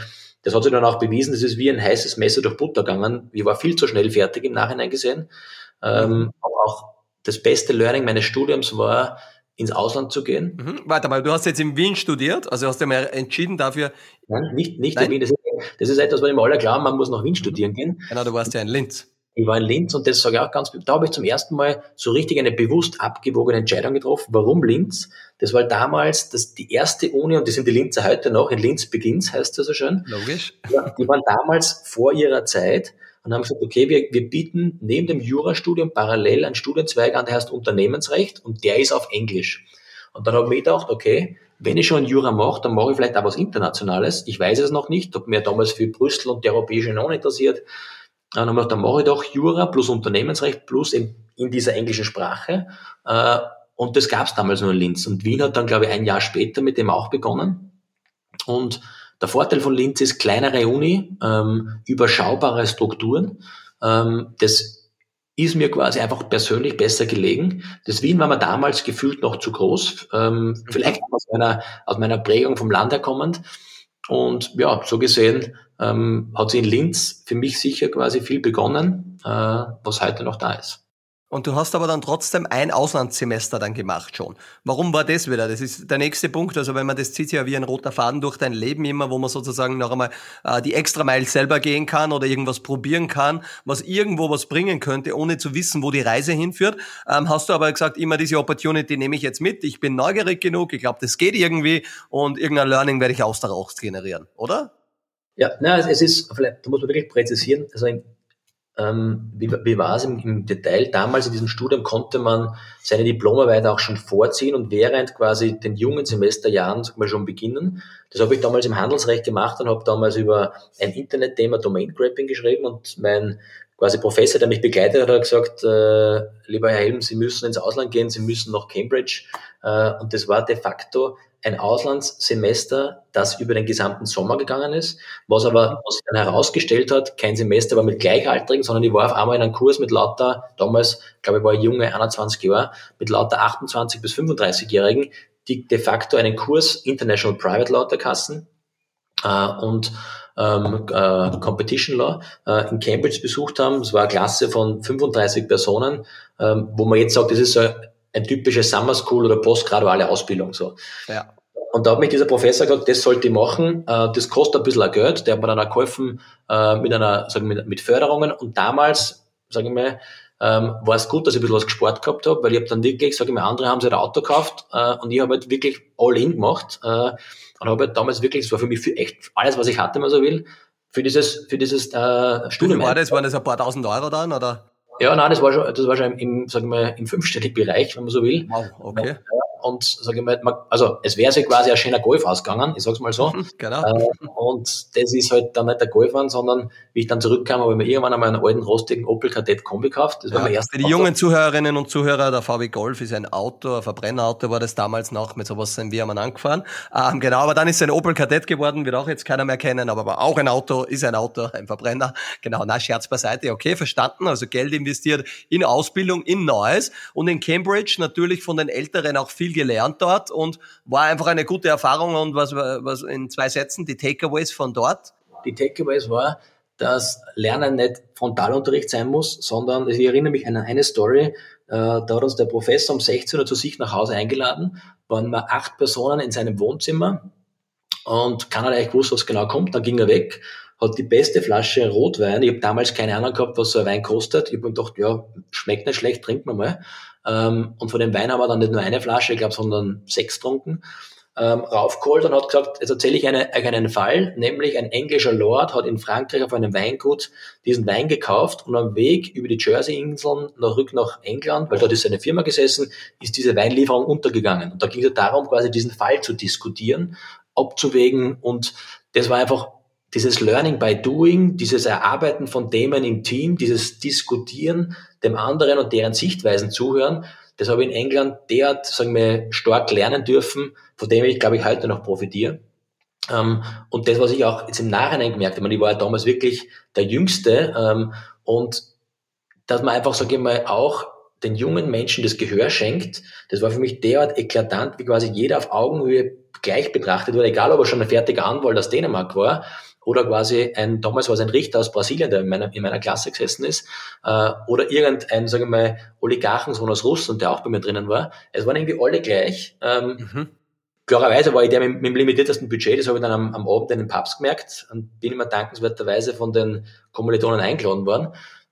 das hat sich dann auch bewiesen, das ist wie ein heißes Messer durch Butter gegangen. Ich war viel zu schnell fertig im Nachhinein gesehen. Ähm, aber auch das beste Learning meines Studiums war, ins Ausland zu gehen. Mhm. Warte mal, du hast jetzt in Wien studiert, also hast du mal entschieden dafür? Nein, nicht, nicht Nein? in Wien. Das ist das ist etwas, was immer alle glauben, man muss nach Wien studieren gehen. Genau, du warst ja in Linz. Ich war in Linz und das sage ich auch ganz, da habe ich zum ersten Mal so richtig eine bewusst abgewogene Entscheidung getroffen. Warum Linz? Das war damals das, die erste Uni, und die sind die Linzer heute noch, in Linz beginnt, heißt das so schön. Logisch. Ja, die waren damals vor ihrer Zeit und haben gesagt, okay, wir, wir bieten neben dem Jurastudium parallel einen Studienzweig an, der heißt Unternehmensrecht und der ist auf Englisch. Und dann habe ich gedacht, okay, wenn ich schon Jura mache, dann mache ich vielleicht auch was Internationales. Ich weiß es noch nicht, habe mir damals für Brüssel und die Europäische Union interessiert. Dann, habe ich, dann mache ich doch Jura plus Unternehmensrecht plus in, in dieser englischen Sprache. Äh, und das gab es damals nur in Linz. Und Wien hat dann, glaube ich, ein Jahr später mit dem auch begonnen. Und der Vorteil von Linz ist kleinere Uni, ähm, überschaubare Strukturen. Ähm, das ist mir quasi einfach persönlich besser gelegen. Das Wien war mir damals gefühlt noch zu groß, ähm, mhm. vielleicht aus meiner, aus meiner Prägung vom Land herkommend. Und ja, so gesehen ähm, hat sie in Linz für mich sicher quasi viel begonnen, äh, was heute noch da ist. Und du hast aber dann trotzdem ein Auslandssemester dann gemacht schon. Warum war das wieder? Das ist der nächste Punkt. Also wenn man das zieht ja wie ein roter Faden durch dein Leben immer, wo man sozusagen noch einmal äh, die extra Meile selber gehen kann oder irgendwas probieren kann, was irgendwo was bringen könnte, ohne zu wissen, wo die Reise hinführt. Ähm, hast du aber gesagt, immer diese Opportunity nehme ich jetzt mit. Ich bin neugierig genug. Ich glaube, das geht irgendwie und irgendein Learning werde ich aus daraus generieren, oder? Ja, na, es ist, vielleicht, da muss man wirklich präzisieren. Also ähm, wie, wie war es im, im, Detail? Damals in diesem Studium konnte man seine Diplomarbeit auch schon vorziehen und während quasi den jungen Semesterjahren sag mal, schon beginnen. Das habe ich damals im Handelsrecht gemacht und habe damals über ein Internetthema Domain Grabbing geschrieben und mein quasi Professor, der mich begleitet hat, hat gesagt, äh, lieber Herr Helm, Sie müssen ins Ausland gehen, Sie müssen nach Cambridge. Äh, und das war de facto ein Auslandssemester, das über den gesamten Sommer gegangen ist, was aber, was sich dann herausgestellt hat, kein Semester war mit Gleichaltrigen, sondern ich war auf einmal in einem Kurs mit lauter, damals, glaube ich, war ich junge, 21 Jahre, mit lauter 28 bis 35-Jährigen, die de facto einen Kurs International Private Law der Kassen äh, und ähm, äh, Competition Law äh, in Cambridge besucht haben. Es war eine Klasse von 35 Personen, ähm, wo man jetzt sagt, das ist so ein typisches Summer School oder postgraduale Ausbildung. So. Ja. Und da hat mich dieser Professor gesagt, das sollte ich machen, äh, das kostet ein bisschen Geld, der hat mir dann auch geholfen äh, mit einer, sagen wir, mit Förderungen und damals, sage ich mal, ähm, war es gut, dass ich ein bisschen was gespart gehabt habe, weil ich habe dann wirklich, sage ich mal, andere haben sich ein Auto gekauft äh, und ich habe halt wirklich all in gemacht äh, und habe halt damals wirklich, das war für mich für echt alles, was ich hatte, wenn man so will, für dieses, für dieses äh, Studium. Wie war das? Waren das ein paar tausend Euro dann, oder? Ja, nein, das war schon, das war schon im, sagen wir, im fünfstelligen Bereich, wenn man so will. Wow, okay. Und sage ich mal, also es wäre sich quasi ein schöner Golf ausgegangen, ich sag's mal so. Genau. Äh, und das ist halt dann nicht der Golf an, sondern wie ich dann zurückkam, habe ich mir irgendwann einmal einen alten rostigen Opel Kadett Kombi gekauft. Das war ja, mein erster Für die Auto. jungen Zuhörerinnen und Zuhörer, der VW Golf ist ein Auto, ein Verbrennerauto war das damals noch, mit sowas sind wir einmal angefahren. Ähm, genau, aber dann ist es ein Opel Kadett geworden, wird auch jetzt keiner mehr kennen, aber war auch ein Auto, ist ein Auto, ein Verbrenner. Genau, na, Scherz beiseite, okay, verstanden, also Geld investiert in Ausbildung, in Neues und in Cambridge natürlich von den Älteren auch viel gelernt dort und war einfach eine gute Erfahrung und was, was in zwei Sätzen die Takeaways von dort? Die Takeaways war, dass Lernen nicht Frontalunterricht sein muss, sondern ich erinnere mich an eine Story, äh, da hat uns der Professor um 16 Uhr zu sich nach Hause eingeladen, waren wir acht Personen in seinem Wohnzimmer und keiner hat eigentlich gewusst, was genau kommt, dann ging er weg hat die beste Flasche Rotwein. Ich habe damals keine Ahnung gehabt, was so ein Wein kostet. Ich habe mir gedacht, ja, schmeckt nicht schlecht, trinken wir mal. Ähm, und von dem Wein haben wir dann nicht nur eine Flasche, ich glaube, sondern sechs getrunken. Ähm, raufgeholt und hat gesagt, jetzt erzähle ich eine, einen Fall, nämlich ein englischer Lord hat in Frankreich auf einem Weingut diesen Wein gekauft und am Weg über die Jersey-Inseln zurück nach England, weil dort ist seine Firma gesessen, ist diese Weinlieferung untergegangen. Und da ging es darum, quasi diesen Fall zu diskutieren, abzuwägen und das war einfach dieses Learning by Doing, dieses Erarbeiten von Themen im Team, dieses Diskutieren dem anderen und deren Sichtweisen zuhören, das habe ich in England derart, sagen wir, stark lernen dürfen, von dem ich, glaube ich, heute noch profitiere. Ähm, und das, was ich auch jetzt im Nachhinein gemerkt habe, ich war ja damals wirklich der Jüngste ähm, und dass man einfach, sage ich mal, auch den jungen Menschen das Gehör schenkt, das war für mich derart eklatant, wie quasi jeder auf Augenhöhe gleich betrachtet wurde, egal ob er schon ein fertiger Anwalt aus Dänemark war oder quasi ein, damals war es ein Richter aus Brasilien, der in meiner, in meiner Klasse gesessen ist, äh, oder irgendein, sagen wir mal, Oligarchensohn aus Russland, der auch bei mir drinnen war. Es waren irgendwie alle gleich. Ähm, mhm. Klarerweise war ich der mit, mit, dem limitiertesten Budget, das habe ich dann am, am Abend in den Pubs gemerkt und bin immer dankenswerterweise von den Kommilitonen eingeladen worden.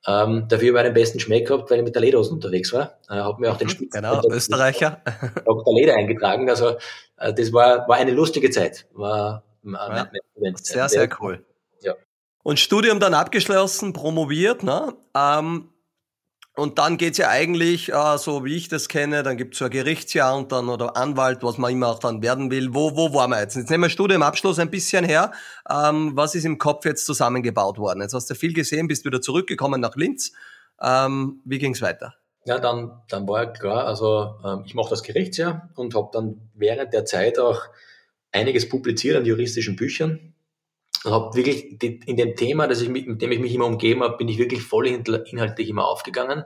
Ähm, dafür habe ich den besten Schmeck gehabt, weil ich mit der Lederhosen unterwegs war. Äh, habe mir auch den mhm, Spitz Genau, Österreicher. Dr. Leder eingetragen. Also äh, das war, war eine lustige Zeit. War, ja, sehr, sehr cool. Ja. Und Studium dann abgeschlossen, promoviert, ne? Ähm, und dann geht's ja eigentlich, äh, so wie ich das kenne, dann gibt's so ein Gerichtsjahr und dann oder Anwalt, was man immer auch dann werden will. Wo, wo waren wir jetzt? Jetzt nehmen wir Studiumabschluss ein bisschen her. Ähm, was ist im Kopf jetzt zusammengebaut worden? Jetzt hast du viel gesehen, bist wieder zurückgekommen nach Linz. Ähm, wie ging's weiter? Ja, dann, dann war ja klar, also ähm, ich mache das Gerichtsjahr und habe dann während der Zeit auch einiges publiziert an juristischen Büchern und habe wirklich in dem Thema, das ich, mit dem ich mich immer umgeben habe, bin ich wirklich voll inhaltlich immer aufgegangen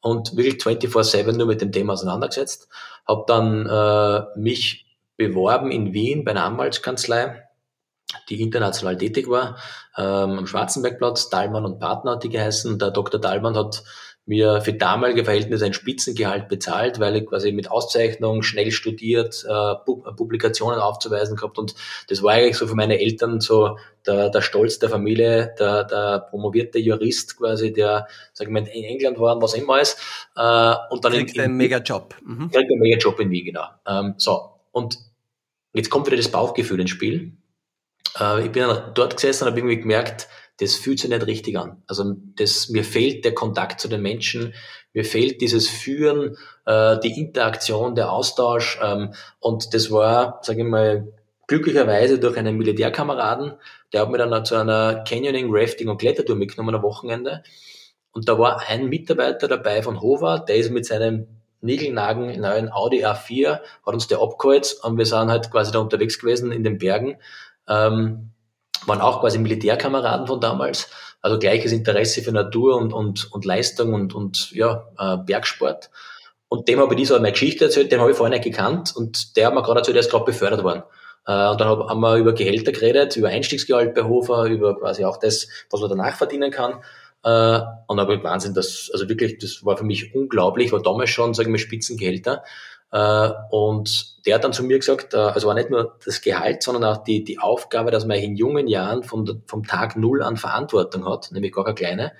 und wirklich 24-7 nur mit dem Thema auseinandergesetzt. Habe dann äh, mich beworben in Wien bei einer Anwaltskanzlei, die international tätig war, ähm, am Schwarzenbergplatz, Dahlmann und Partner hat die geheißen. Der Dr. Dahlmann hat mir für damalige Verhältnisse ein Spitzengehalt bezahlt, weil ich quasi mit Auszeichnung schnell studiert, äh, Publikationen aufzuweisen gehabt und das war eigentlich so für meine Eltern so der, der Stolz der Familie, der, der promovierte Jurist quasi, der, sag ich mal, in England war und was immer ist. Äh, und dann kriegt einen Mega-Job. Mhm. Kriegt einen Mega-Job in Wien, genau. Ähm, so, und jetzt kommt wieder das Bauchgefühl ins Spiel. Äh, ich bin dann dort gesessen und habe irgendwie gemerkt, das fühlt sich nicht richtig an. Also das, mir fehlt der Kontakt zu den Menschen, mir fehlt dieses Führen, äh, die Interaktion, der Austausch. Ähm, und das war, sage ich mal, glücklicherweise durch einen Militärkameraden, der hat mir dann zu einer Canyoning, Rafting und Klettertour mitgenommen am Wochenende. Und da war ein Mitarbeiter dabei von Hova, der ist mit seinem Nigelnagen neuen Audi A4, hat uns der abgeholt und wir sind halt quasi da unterwegs gewesen in den Bergen. Ähm, waren auch quasi Militärkameraden von damals, also gleiches Interesse für Natur und, und, und Leistung und, und ja, äh, Bergsport. Und dem habe ich diese meine Geschichte erzählt, den habe ich vorher nicht gekannt und der hat mir gerade erzählt, der ist gerade befördert worden. Äh, und dann haben wir über Gehälter geredet, über Einstiegsgehalt bei Hofer, über quasi auch das, was man danach verdienen kann. Äh, und aber Wahnsinn, das, also wirklich, das war für mich unglaublich, war damals schon, sagen wir, Spitzengehälter. Äh, und der hat dann zu mir gesagt, also war nicht nur das Gehalt, sondern auch die, die Aufgabe, dass man in jungen Jahren vom, vom Tag Null an Verantwortung hat, nämlich gar keine kleine.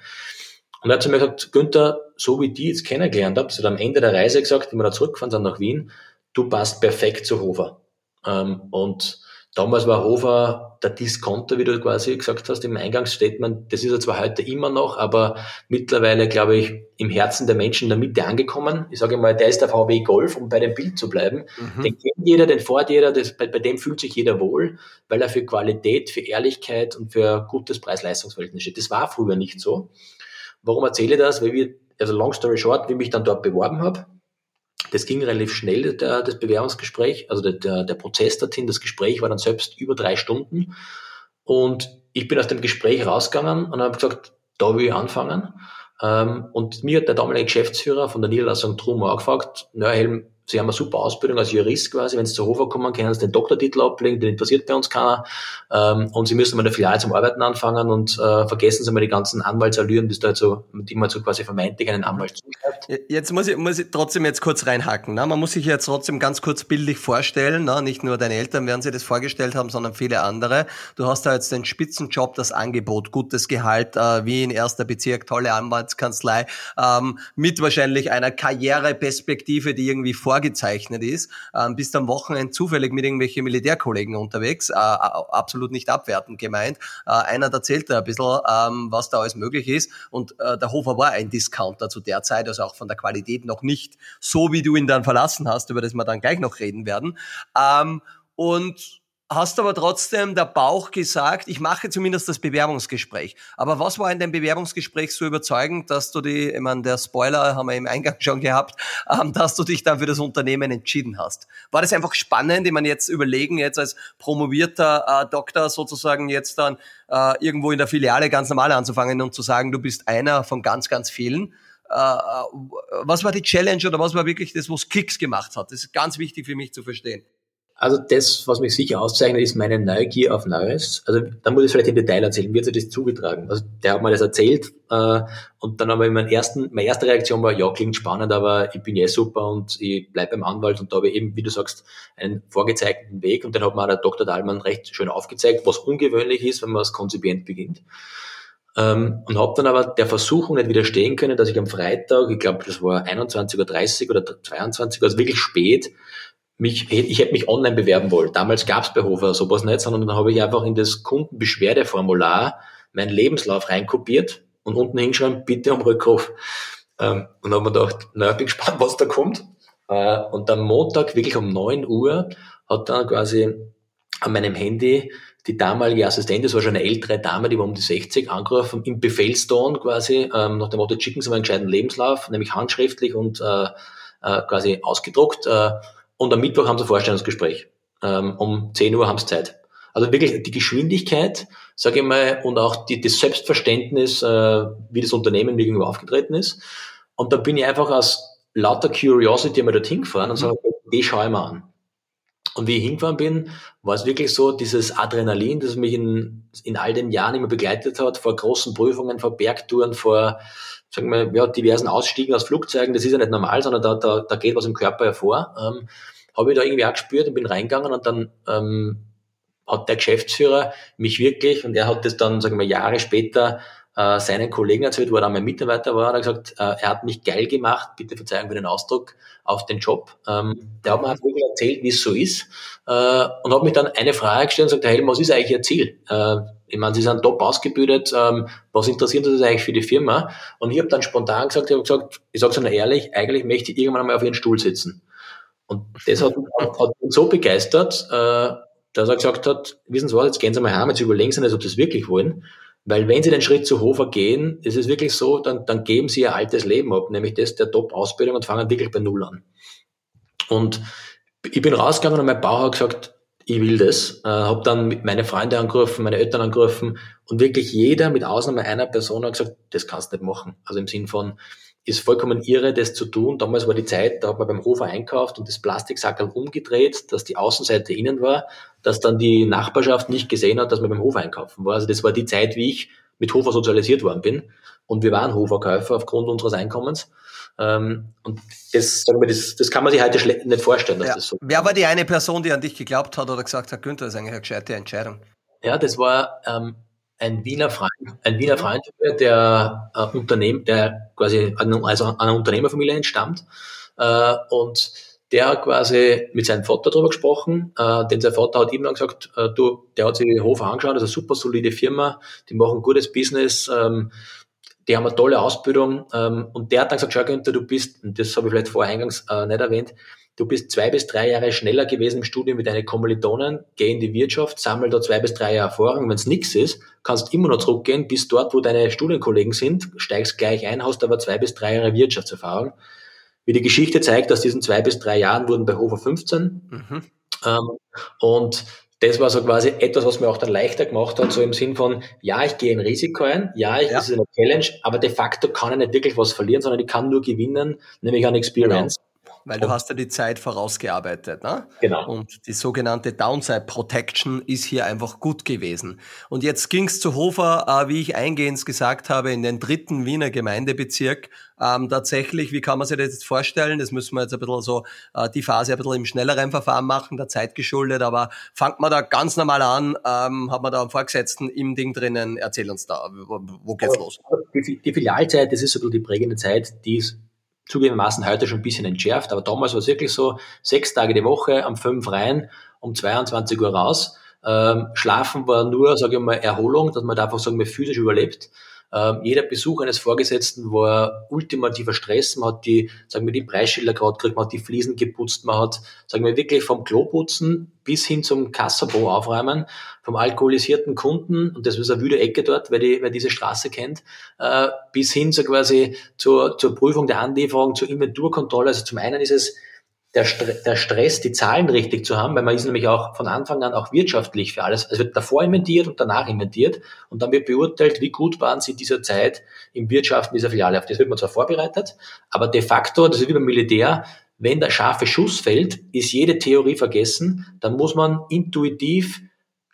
Und er hat zu mir gesagt, Günther, so wie die jetzt kennengelernt habt, so am Ende der Reise gesagt, wenn wir da zurückgefahren sind nach Wien, du passt perfekt zu Hofer. Ähm, und damals war Hofer der Discounter, wie du quasi gesagt hast im Eingangsstatement. Das ist er zwar heute immer noch, aber mittlerweile, glaube ich, im Herzen der Menschen in der Mitte angekommen. Ich sage mal, der ist der VW Golf, um bei dem Bild zu bleiben. Mhm. Den kennt jeder, den fährt jeder, das, bei, bei, dem fühlt sich jeder wohl, weil er für Qualität, für Ehrlichkeit und für gutes Preis-Leistungsverhältnis steht. Das war früher nicht so. Warum erzähle ich das? Weil wir, also long story short, wie ich mich dann dort beworben habe, das ging relativ schnell, der, das Bewerbungsgespräch, also der, der, der Prozess dorthin. Das Gespräch war dann selbst über drei Stunden. Und ich bin aus dem Gespräch rausgegangen und habe gesagt, da will ich anfangen. Ähm, und mir hat der damalige Geschäftsführer von der Niederlassung Trum auch gefragt, Helm, Sie haben eine super Ausbildung als Jurist quasi. Wenn Sie zu Hofer kommen, können Sie den Doktortitel ablegen, den interessiert bei uns keiner. Ähm, und Sie müssen mal in der Filiale zum Arbeiten anfangen und äh, vergessen Sie mal die ganzen Anwaltsallüren, die da so, die man so quasi vermeintlich einen Anwalt zuschreibt. Jetzt muss ich, muss ich trotzdem jetzt kurz reinhacken. Ne? Man muss sich jetzt trotzdem ganz kurz bildlich vorstellen. Ne? Nicht nur deine Eltern werden sich das vorgestellt haben, sondern viele andere. Du hast da jetzt den Spitzenjob, das Angebot, gutes Gehalt, äh, wie in erster Bezirk, tolle Anwaltskanzlei, ähm, mit wahrscheinlich einer Karriereperspektive, die irgendwie vor vorgezeichnet ist, ähm, bist am Wochenende zufällig mit irgendwelchen Militärkollegen unterwegs, äh, absolut nicht abwertend gemeint. Äh, einer erzählt da ein bisschen, ähm, was da alles möglich ist und äh, der Hofer war ein Discounter zu der Zeit, also auch von der Qualität noch nicht so, wie du ihn dann verlassen hast, über das wir dann gleich noch reden werden. Ähm, und hast aber trotzdem der Bauch gesagt, ich mache zumindest das Bewerbungsgespräch. Aber was war in dem Bewerbungsgespräch so überzeugend, dass du die, ich meine, der Spoiler haben wir im Eingang schon gehabt, ähm, dass du dich dann für das Unternehmen entschieden hast? War das einfach spannend, ich meine, jetzt überlegen, jetzt als promovierter äh, Doktor sozusagen jetzt dann äh, irgendwo in der Filiale ganz normal anzufangen und zu sagen, du bist einer von ganz, ganz vielen? Äh, äh was war die Challenge oder was war wirklich das, was Kicks gemacht hat? Das ist ganz wichtig für mich zu verstehen. Also das, was mich sicher auszeichnet, ist meine Neugier auf Neues. Also da muss ich vielleicht im Detail erzählen. Wie hat sich das zugetragen? Also der hat mir das erzählt äh, und dann aber mein ersten, meine erste Reaktion war, ja, klingt spannend, aber ich bin ja eh super und ich bleibe beim Anwalt und da habe ich eben, wie du sagst, einen vorgezeigten Weg und den hat mir der Dr. Dahlmann recht schön aufgezeigt, was ungewöhnlich ist, wenn man als Konzipient beginnt. Ähm, und habe dann aber der Versuchung nicht widerstehen können, dass ich am Freitag, ich glaube, das war 21.30 Uhr oder 22 Uhr, also wirklich spät, mich, ich hätte mich online bewerben wollen. Damals gab es bei Hofer sowas nicht, sondern dann habe ich einfach in das Kundenbeschwerdeformular meinen Lebenslauf reinkopiert und unten hingeschrieben, bitte um Rückruf. Ähm, und habe ich gedacht, naja, bin gespannt, was da kommt. Äh, und am Montag, wirklich um neun Uhr, hat dann quasi an meinem Handy die damalige Assistentin, das war schon eine ältere Dame, die war um die 60, angerufen, im Befehlston quasi, ähm, nach dem Motto, schicken Sie mir einen gescheiten Lebenslauf, nämlich handschriftlich und äh, äh, quasi ausgedruckt. Äh, und am Mittwoch haben sie ein Vorstellungsgespräch. Ähm, um 10 Uhr haben sie Zeit. Also wirklich die Geschwindigkeit, sage ich mal, und auch die, das Selbstverständnis, äh, wie das Unternehmen mir gegenüber aufgetreten ist. Und da bin ich einfach aus lauter Curiosity einmal dorthin gefahren und mhm. sage, die schaue ich mir an. Und wie ich hingefahren bin, war es wirklich so, dieses Adrenalin, das mich in, in all den Jahren immer begleitet hat, vor großen Prüfungen, vor Bergtouren, vor sagen wir, ja, diversen Ausstiegen aus Flugzeugen, das ist ja nicht normal, sondern da, da, da geht was im Körper hervor. Ähm, habe ich da irgendwie auch gespürt und bin reingegangen und dann ähm, hat der Geschäftsführer mich wirklich, und er hat das dann, sagen wir, Jahre später äh, seinen Kollegen erzählt, wo er dann mein Mitarbeiter war, hat er gesagt, äh, er hat mich geil gemacht, bitte Verzeihung für den Ausdruck, auf den Job. Ähm, der hat mir einfach wirklich erzählt, wie es so ist äh, und hat mich dann eine Frage gestellt und gesagt, Herr Helm, was ist eigentlich Ihr Ziel? Äh, ich meine, Sie sind top ausgebildet, ähm, was interessiert uns eigentlich für die Firma? Und ich habe dann spontan gesagt, ich habe gesagt, ich sage es Ihnen ehrlich, eigentlich möchte ich irgendwann einmal auf Ihren Stuhl sitzen. Und das hat, hat ihn so begeistert, äh, dass er gesagt hat, wissen Sie was, jetzt gehen Sie mal heim, jetzt überlegen Sie nicht, ob Sie das wirklich wollen. Weil wenn Sie den Schritt zu Hofer gehen, ist es wirklich so, dann, dann geben Sie Ihr altes Leben ab, nämlich das der Top-Ausbildung und fangen wirklich bei Null an. Und ich bin rausgegangen und mein Bauer hat gesagt, ich will das. Äh, habe dann meine Freunde angerufen, meine Eltern angerufen und wirklich jeder, mit Ausnahme einer Person, hat gesagt, das kannst du nicht machen. Also im Sinn von, ist vollkommen irre, das zu tun. Damals war die Zeit, da hat man beim Hofer einkauft und das Plastiksackerl umgedreht, dass die Außenseite innen war, dass dann die Nachbarschaft nicht gesehen hat, dass man beim Hofer einkaufen war. Also das war die Zeit, wie ich mit Hofer sozialisiert worden bin. Und wir waren Hoferkäufer aufgrund unseres Einkommens. Ähm, und das, sagen wir, das, das kann man sich heute nicht vorstellen, dass ja. das so Wer war die eine Person, die an dich geglaubt hat oder gesagt hat, Günther, das ist eigentlich eine gescheite Entscheidung? Ja, das war ähm, ein Wiener Freund, ein Wiener Freund, der äh, Unternehmen, der quasi also einer Unternehmerfamilie entstammt äh, und der hat quasi mit seinem Vater darüber gesprochen, äh, denn sein Vater hat ihm dann gesagt, äh, du, der hat sich Hofer angeschaut, das ist eine super solide Firma, die machen gutes Business, ähm, die haben eine tolle Ausbildung ähm, und der hat dann gesagt, schau Günther, du bist, und das habe ich vielleicht vorher eingangs äh, nicht erwähnt, du bist zwei bis drei Jahre schneller gewesen im Studium wie deine Kommilitonen, geh in die Wirtschaft, sammel da zwei bis drei Jahre Erfahrung. Wenn es nichts ist, kannst immer noch zurückgehen, bis dort, wo deine Studienkollegen sind, steigst gleich ein, hast aber zwei bis drei Jahre Wirtschaftserfahrung. Wie die Geschichte zeigt, aus diesen zwei bis drei Jahren wurden bei Hofer 15. Mhm. Ähm, und das war so quasi etwas, was mir auch dann leichter gemacht hat, so im Sinn von, ja, ich gehe ein Risiko ein, ja, ich, ja. das ist eine Challenge, aber de facto kann ich nicht wirklich was verlieren, sondern ich kann nur gewinnen, nämlich an Experience. Weil du hast ja die Zeit vorausgearbeitet. Ne? Genau. Und die sogenannte Downside Protection ist hier einfach gut gewesen. Und jetzt ging es zu Hofer, äh, wie ich eingehend gesagt habe, in den dritten Wiener Gemeindebezirk. Ähm, tatsächlich, wie kann man sich das jetzt vorstellen? Das müssen wir jetzt ein bisschen so, äh, die Phase ein bisschen im schnelleren Verfahren machen, der Zeit geschuldet, aber fangt man da ganz normal an, ähm, hat man da einen Vorgesetzten im Ding drinnen, erzähl uns da, wo, wo geht's los? Die, die Filialzeit, das ist so die prägende Zeit, die ist zugegebenermaßen heute schon ein bisschen entschärft, aber damals war es wirklich so, sechs Tage die Woche, am fünf rein, um 22 Uhr raus. Ähm, Schlafen war nur, sage ich mal, Erholung, dass man da einfach, sagen wir, physisch überlebt. Ähm, jeder Besuch eines Vorgesetzten war ultimativer Stress. Man hat die, sagen wir, die Preisschilder gerade gekriegt, man hat die Fliesen geputzt, man hat, sagen wir, wirklich vom Kloputzen bis hin zum Kassabo aufräumen, vom alkoholisierten Kunden, und das ist eine wüde Ecke dort, wer, die, wer diese Straße kennt, äh, bis hin so quasi zur, zur Prüfung der Anlieferung, zur Inventurkontrolle. Also zum einen ist es der, der Stress, die Zahlen richtig zu haben, weil man ist nämlich auch von Anfang an auch wirtschaftlich für alles. Es wird davor inventiert und danach inventiert und dann wird beurteilt, wie gut waren sie dieser Zeit im Wirtschaften dieser Filiale. Auf das wird man zwar vorbereitet, aber de facto, das ist wie beim Militär, wenn der scharfe Schuss fällt, ist jede Theorie vergessen, dann muss man intuitiv,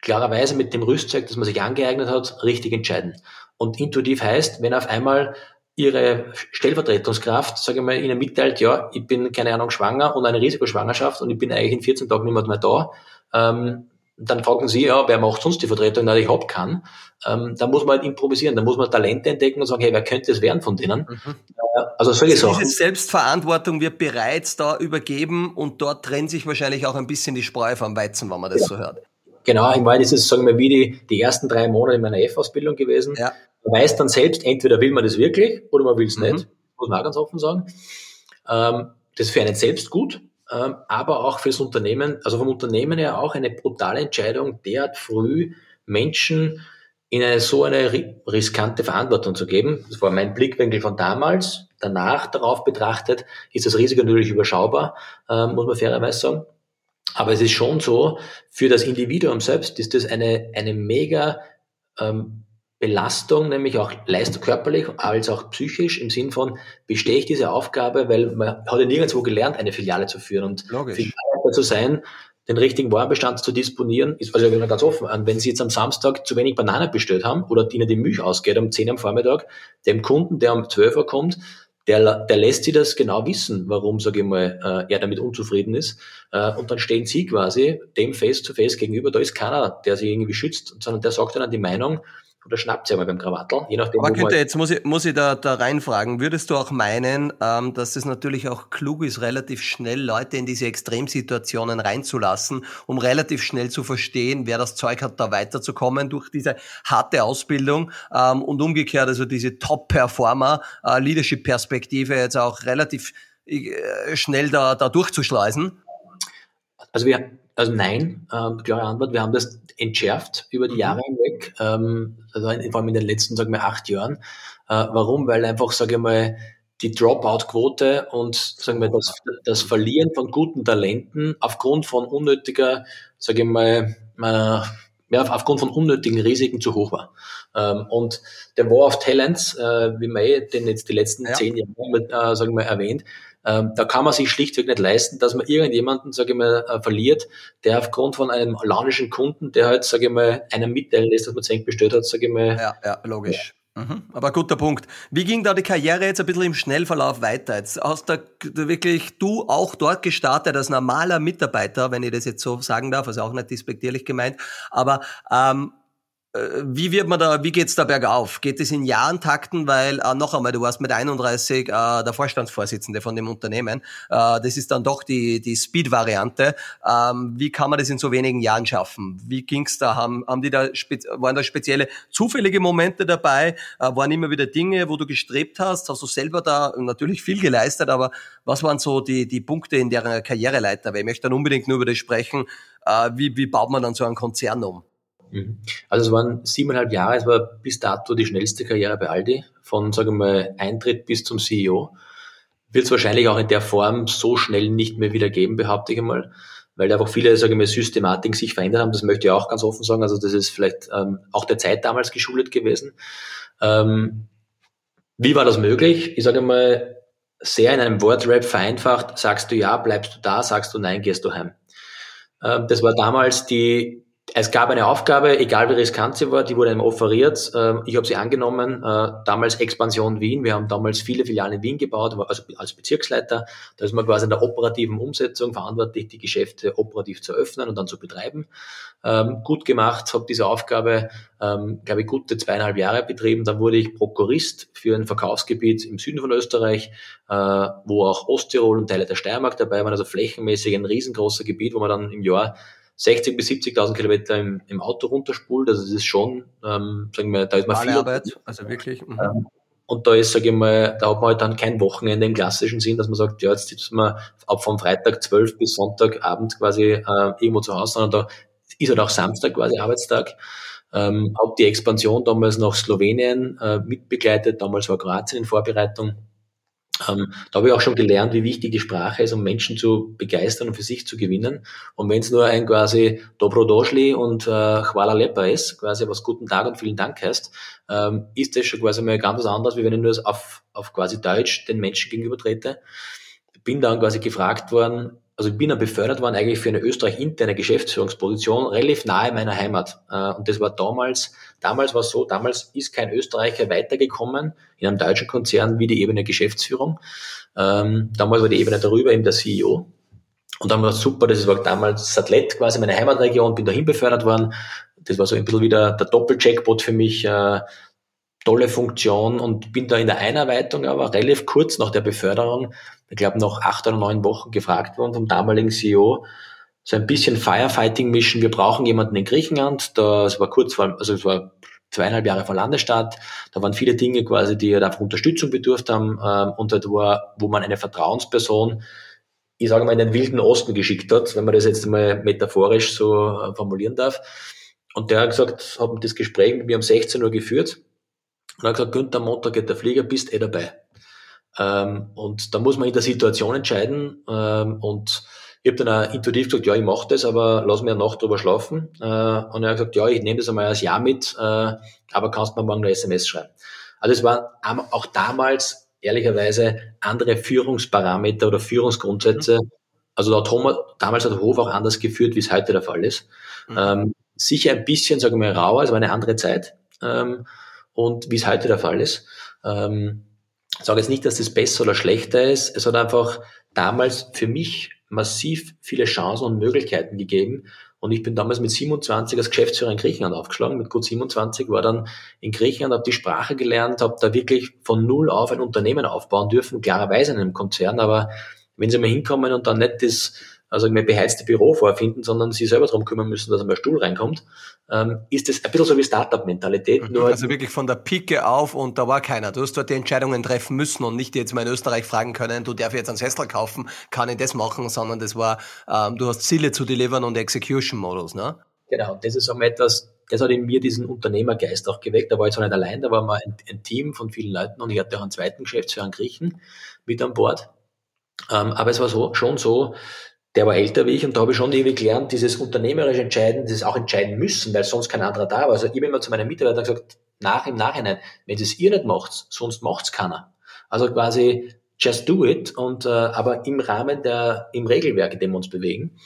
klarerweise mit dem Rüstzeug, das man sich angeeignet hat, richtig entscheiden. Und intuitiv heißt, wenn auf einmal ihre Stellvertretungskraft, sage ich mal, ihnen mitteilt, ja, ich bin, keine Ahnung, schwanger und eine Risikoschwangerschaft und ich bin eigentlich in 14 Tagen nicht mehr da, ähm, dann fragen sie, ja, wer macht sonst die Vertretung? Na, ich hab kann. Ähm, da muss man halt improvisieren, da muss man Talente entdecken und sagen, hey, wer könnte es werden von denen? Mhm. Äh, also solche also Sachen. Diese Selbstverantwortung wird bereits da übergeben und dort trennt sich wahrscheinlich auch ein bisschen die Spreu vom Weizen, wenn man das ja. so hört. Genau, ich meine, das ist, sagen wir, wie die, die ersten drei Monate in meiner F-Ausbildung gewesen. Ja. Man weiß dann selbst, entweder will man das wirklich oder man will es mhm. nicht, muss man auch ganz offen sagen. Ähm, das ist für einen selbst gut, ähm, aber auch fürs Unternehmen, also vom Unternehmen her auch eine brutale Entscheidung, derart früh Menschen in eine so eine riskante Verantwortung zu geben. Das war mein Blickwinkel von damals. Danach darauf betrachtet ist das Risiko natürlich überschaubar, ähm, muss man fairerweise sagen. Aber es ist schon so, für das Individuum selbst ist das eine, eine mega ähm, Belastung, nämlich auch leist körperlich als auch psychisch, im Sinn von, bestehe ich diese Aufgabe, weil man hat ja nirgendwo gelernt, eine Filiale zu führen und Logisch. Filiale zu sein, den richtigen Warenbestand zu disponieren, ist also ganz offen. Und wenn Sie jetzt am Samstag zu wenig Bananen bestellt haben oder Ihnen die Milch ausgeht um 10 am Vormittag, dem Kunden, der um 12 Uhr kommt, der, der lässt sie das genau wissen, warum, sage ich mal, äh, er damit unzufrieden ist. Äh, und dann stehen sie quasi dem face to face gegenüber. Da ist keiner, der sie irgendwie schützt, sondern der sagt dann die Meinung, oder schnappt sie einmal beim Krawattel, je nachdem. Aber Günther, jetzt muss ich, muss ich da, da reinfragen. Würdest du auch meinen, ähm, dass es natürlich auch klug ist, relativ schnell Leute in diese Extremsituationen reinzulassen, um relativ schnell zu verstehen, wer das Zeug hat, da weiterzukommen durch diese harte Ausbildung ähm, und umgekehrt, also diese Top-Performer, äh, Leadership-Perspektive jetzt auch relativ äh, schnell da, da durchzuschleusen? Also wir, also nein, äh, klare Antwort. Wir haben das entschärft über die mhm. Jahre hinweg, ähm, also vor allem in den letzten, sagen wir, acht Jahren. Äh, warum? Weil einfach, sage ich mal, die Dropout-Quote und sagen wir das, das Verlieren von guten Talenten aufgrund von unnötiger, sage ich mal, äh, ja, aufgrund von unnötigen Risiken zu hoch war. Ähm, und der War of Talents, äh, wie man eh den jetzt die letzten ja. zehn Jahre, äh, sagen wir, erwähnt, ähm, da kann man sich schlichtweg nicht leisten, dass man irgendjemanden, sage ich mal, äh, verliert, der aufgrund von einem launischen Kunden, der halt, sage ich mal, einem mitteilen lässt, dass man Zenk bestellt hat, sage ich mal. Ja, ja, logisch. Ja. Mhm. Aber guter Punkt. Wie ging da die Karriere jetzt ein bisschen im Schnellverlauf weiter? Jetzt hast du wirklich du auch dort gestartet als normaler Mitarbeiter, wenn ich das jetzt so sagen darf, also auch nicht despektierlich gemeint. Aber ähm, äh, wie wird man da, wie geht's da bergauf? Geht es in Jahrentakten? Weil, äh, noch einmal, du warst mit 31 äh, der Vorstandsvorsitzende von dem Unternehmen. Äh, das ist dann doch die, die Speed-Variante. Ähm, wie kann man das in so wenigen Jahren schaffen? Wie ging's da? Haben, haben die da, waren da spezielle zufällige Momente dabei? Äh, waren immer wieder Dinge, wo du gestrebt hast? Hast du selber da natürlich viel geleistet, aber was waren so die, die Punkte in der Karriereleiter? Weil ich möchte dann unbedingt nur über das sprechen. Äh, wie, wie baut man dann so einen Konzern um? Mhm. Also es waren siebeneinhalb Jahre, es war bis dato die schnellste Karriere bei Aldi, von, sagen wir mal, Eintritt bis zum CEO. Wird es wahrscheinlich auch in der Form so schnell nicht mehr wieder geben, behaupte ich einmal, weil einfach viele, sagen wir mal, Systematiken sich verändert haben, das möchte ich auch ganz offen sagen, also das ist vielleicht ähm, auch der Zeit damals geschuldet gewesen. Ähm, wie war das möglich? Ich sage mal, sehr in einem Wordrap vereinfacht, sagst du ja, bleibst du da, sagst du nein, gehst du heim. Ähm, das war damals die es gab eine Aufgabe, egal wie riskant sie war, die wurde einem offeriert. Ähm, ich habe sie angenommen, äh, damals Expansion Wien. Wir haben damals viele Filialen in Wien gebaut, also als Bezirksleiter. Da ist man quasi in der operativen Umsetzung verantwortlich, die Geschäfte operativ zu öffnen und dann zu betreiben. Ähm, gut gemacht, habe diese Aufgabe, ähm, glaube ich, gute zweieinhalb Jahre betrieben. Dann wurde ich Prokurist für ein Verkaufsgebiet im Süden von Österreich, äh, wo auch Osttirol und Teile der Steiermark dabei waren, also flächenmäßig ein riesengroßer Gebiet, wo man dann im Jahr 60 bis 70.000 Kilometer im, im Auto runterspult. Also das ist schon, ähm, sagen wir, da ist man viel. Arbeit, also wirklich. Mhm. Ähm, und da ist, sage ich mal, da hat man halt dann kein Wochenende im klassischen Sinn, dass man sagt, ja, jetzt sitzen wir ab von Freitag 12 bis Sonntagabend quasi äh, irgendwo zu Hause, sondern da ist halt auch Samstag quasi Arbeitstag. Ähm, habe die Expansion damals nach Slowenien äh, mitbegleitet, damals war Kroatien in Vorbereitung. Ähm, da habe ich auch schon gelernt, wie wichtig die Sprache ist, um Menschen zu begeistern und für sich zu gewinnen. Und wenn es nur ein quasi Dobro Došli und äh, Hvala Lepa ist, quasi was Guten Tag und vielen Dank heißt, ähm, ist das schon quasi mal ganz anders, wie wenn ich nur auf, auf quasi Deutsch den Menschen gegenüber trete. Bin dann quasi gefragt worden, also ich bin dann befördert worden eigentlich für eine Österreich-interne Geschäftsführungsposition, relativ nahe meiner Heimat. Äh, und das war damals, damals war es so, damals ist kein Österreicher weitergekommen in einem deutschen Konzern wie die Ebene Geschäftsführung. Ähm, damals war die Ebene darüber eben der CEO. Und dann war es super, das war damals Satellite quasi meine Heimatregion, bin dahin befördert worden. Das war so ein bisschen wieder der Doppelcheckpot für mich, äh, tolle Funktion und bin da in der Einarbeitung aber relativ kurz nach der Beförderung, ich glaube nach acht oder neun Wochen gefragt worden vom damaligen CEO, so ein bisschen Firefighting mischen. Wir brauchen jemanden in Griechenland. Da, es war kurz vor, also es war zweieinhalb Jahre vor Landesstaat. Da waren viele Dinge quasi, die halt einfach Unterstützung bedurft haben ähm, und halt war, wo man eine Vertrauensperson, ich sage mal, in den wilden Osten geschickt hat, wenn man das jetzt mal metaphorisch so äh, formulieren darf. Und der hat gesagt, haben das Gespräch mit mir um 16 Uhr geführt und er hat gesagt, Günther, Montag geht der Flieger, bist eh dabei. Ähm, und da muss man in der Situation entscheiden. Ähm, und ich habe dann auch intuitiv gesagt, ja, ich mache das, aber lass mir eine Nacht drüber schlafen. Äh, und er hat gesagt, ja, ich nehme das einmal als Jahr mit, äh, aber kannst mir morgen eine SMS schreiben. Also es waren auch damals ehrlicherweise andere Führungsparameter oder Führungsgrundsätze. Mhm. Also hat Thomas, damals hat der Hof auch anders geführt, wie es heute der Fall ist. Mhm. Ähm, sicher ein bisschen, sagen wir mal, rauer, es war eine andere Zeit. Ähm, und wie es heute der Fall ist. Ähm, ich sage jetzt nicht, dass das besser oder schlechter ist. Es hat einfach damals für mich massiv viele Chancen und Möglichkeiten gegeben. Und ich bin damals mit 27 als Geschäftsführer in Griechenland aufgeschlagen. Mit gut 27 war dann in Griechenland, habe die Sprache gelernt, habe da wirklich von null auf ein Unternehmen aufbauen dürfen, klarerweise in einem Konzern. Aber wenn Sie mal hinkommen und dann nicht das also mehr beheizte Büro vorfinden, sondern sie selber darum kümmern müssen, dass einmal Stuhl reinkommt, ähm, ist das ein bisschen so wie Startup-Mentalität. Mhm. also wirklich von der Pike auf und da war keiner. Du hast dort die Entscheidungen treffen müssen und nicht jetzt mal in Österreich fragen können, du darfst jetzt einen Sessel kaufen, kann ich das machen, sondern das war, ähm, du hast Ziele zu delivern und Execution-Modus, ne? Genau, das ist einmal etwas, das hat in mir diesen Unternehmergeist auch geweckt. Da war ich zwar nicht allein, da war mal ein, ein, Team von vielen Leuten und ich hatte auch einen zweiten Geschäftsführer, einen Griechen, mit an Bord. Ähm, aber es war so, schon so, der war älter wie ich und da habe ich schon irgendwie gelernt, dieses unternehmerische Entscheiden, dieses auch entscheiden müssen, weil sonst kein anderer da war. Also ich habe immer zu meinen Mitarbeitern gesagt, nach im Nachhinein, wenn es ihr nicht macht, sonst macht's keiner. Also quasi just do it und äh, aber im Rahmen der im Regelwerk, in dem wir uns bewegen.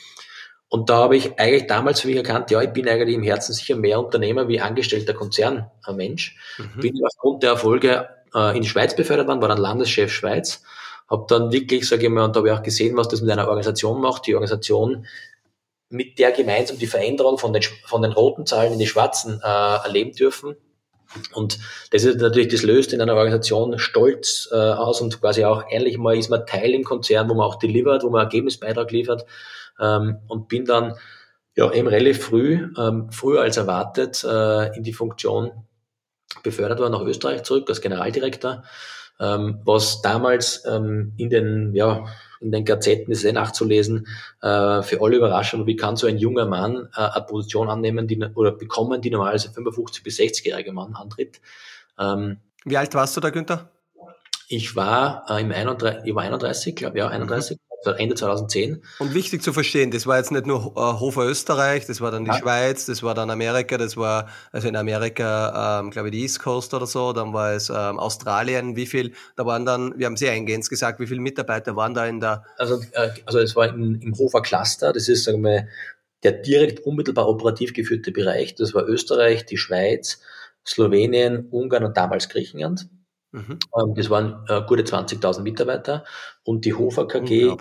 Und da habe ich eigentlich damals für mich erkannt, ja, ich bin eigentlich im Herzen sicher mehr Unternehmer wie angestellter Konzernmensch. Mhm. Bin aufgrund der Erfolge äh, in die Schweiz befördert worden, war dann Landeschef Schweiz habe dann wirklich, sage ich mal, und da habe ich auch gesehen, was das mit einer Organisation macht. Die Organisation mit der gemeinsam die Veränderung von den, von den roten Zahlen in die schwarzen äh, erleben dürfen. Und das ist natürlich, das löst in einer Organisation Stolz äh, aus und quasi auch ähnlich mal ist man Teil im Konzern, wo man auch delivert, wo man Ergebnisbeitrag liefert ähm, und bin dann ja eben relativ früh, ähm, früher als erwartet, äh, in die Funktion befördert worden nach Österreich zurück als Generaldirektor ähm, was damals ähm, in den, ja, in den Gazetten ist eh nachzulesen, äh, für alle überraschend, wie kann so ein junger Mann äh, eine Position annehmen, die, oder bekommen, die normalerweise 55 bis 60-jährige Mann antritt. Ähm, wie alt warst du da, Günther? Ich war äh, im 31, ich war 31, glaube ja, 31. Mhm. Ende 2010. Und wichtig zu verstehen, das war jetzt nicht nur äh, Hofer Österreich, das war dann die ja. Schweiz, das war dann Amerika, das war also in Amerika, ähm, glaube ich, die East Coast oder so, dann war es ähm, Australien, wie viel, da waren dann, wir haben sehr eingehend gesagt, wie viele Mitarbeiter waren da in der... Also, äh, also es war im, im Hofer Cluster, das ist, sagen wir, der direkt unmittelbar operativ geführte Bereich, das war Österreich, die Schweiz, Slowenien, Ungarn und damals Griechenland. Mhm. Ähm, das waren äh, gute 20.000 Mitarbeiter und die Hofer KG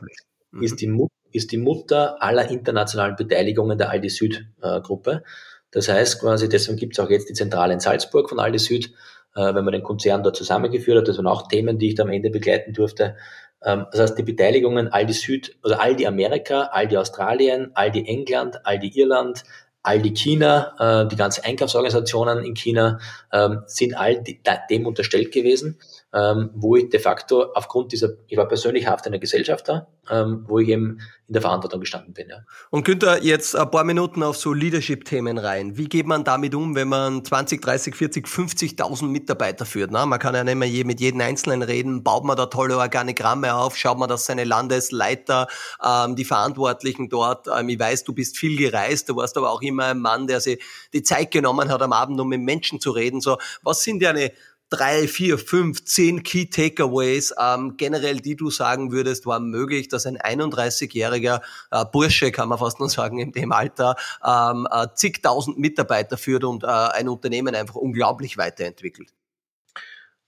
mhm. ist, die ist die Mutter aller internationalen Beteiligungen der Aldi Süd äh, Gruppe. Das heißt quasi, deswegen gibt es auch jetzt die Zentrale in Salzburg von Aldi Süd, äh, wenn man den Konzern dort zusammengeführt hat. Das waren auch Themen, die ich da am Ende begleiten durfte. Ähm, das heißt, die Beteiligungen Aldi Süd, also Aldi Amerika, Aldi Australien, Aldi England, Aldi Irland, Aldi China, äh, die ganzen Einkaufsorganisationen in China ähm, sind all die, dem unterstellt gewesen, ähm, wo ich de facto aufgrund dieser, ich war persönlich Haft einer Gesellschaft da, ähm, wo ich eben in der Verantwortung gestanden bin. Ja. Und Günther, jetzt ein paar Minuten auf so Leadership-Themen rein. Wie geht man damit um, wenn man 20, 30, 40, 50.000 Mitarbeiter führt? Ne? Man kann ja nicht mehr mit jedem Einzelnen reden. Baut man da tolle Organigramme auf? Schaut man, dass seine Landesleiter, ähm, die Verantwortlichen dort, ähm, ich weiß, du bist viel gereist, du warst aber auch immer ein Mann, der sich die Zeit genommen hat am Abend, um mit Menschen zu reden. So, was sind deine drei, vier, fünf, zehn Key Takeaways ähm, generell, die du sagen würdest, war möglich, dass ein 31-jähriger äh, Bursche, kann man fast nur sagen, in dem Alter, ähm, äh, zigtausend Mitarbeiter führt und äh, ein Unternehmen einfach unglaublich weiterentwickelt?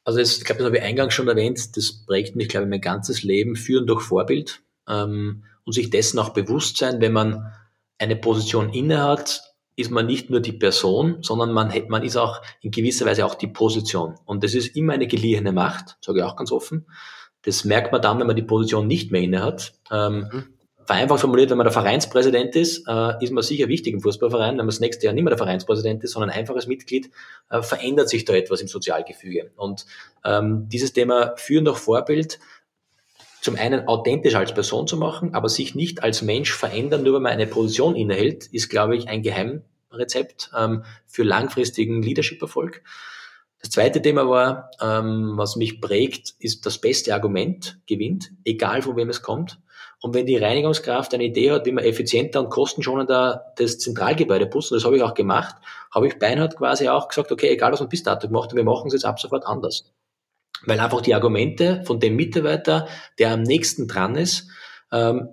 Also das, ich glaube, das habe ich eingangs schon erwähnt, das prägt mich, glaube ich, mein ganzes Leben, führen durch Vorbild ähm, und sich dessen auch bewusst sein, wenn man eine Position innehat, ist man nicht nur die Person, sondern man, man ist auch in gewisser Weise auch die Position. Und das ist immer eine geliehene Macht, sage ich auch ganz offen. Das merkt man dann, wenn man die Position nicht mehr innehat. Ähm, mhm. Vereinfacht formuliert, wenn man der Vereinspräsident ist, äh, ist man sicher wichtig im Fußballverein. Wenn man das nächste Jahr nicht mehr der Vereinspräsident ist, sondern einfaches Mitglied, äh, verändert sich da etwas im Sozialgefüge. Und ähm, dieses Thema Führen durch Vorbild, zum einen authentisch als Person zu machen, aber sich nicht als Mensch verändern, nur weil man eine Position innehält, ist, glaube ich, ein Geheimrezept ähm, für langfristigen Leadership-Erfolg. Das zweite Thema war, ähm, was mich prägt, ist das beste Argument gewinnt, egal von wem es kommt. Und wenn die Reinigungskraft eine Idee hat, wie man effizienter und kostenschonender das Zentralgebäude putzen, das habe ich auch gemacht, habe ich beinhart quasi auch gesagt, okay, egal was man bis dato gemacht hat, wir machen es jetzt ab sofort anders weil einfach die Argumente von dem Mitarbeiter, der am nächsten dran ist, ähm,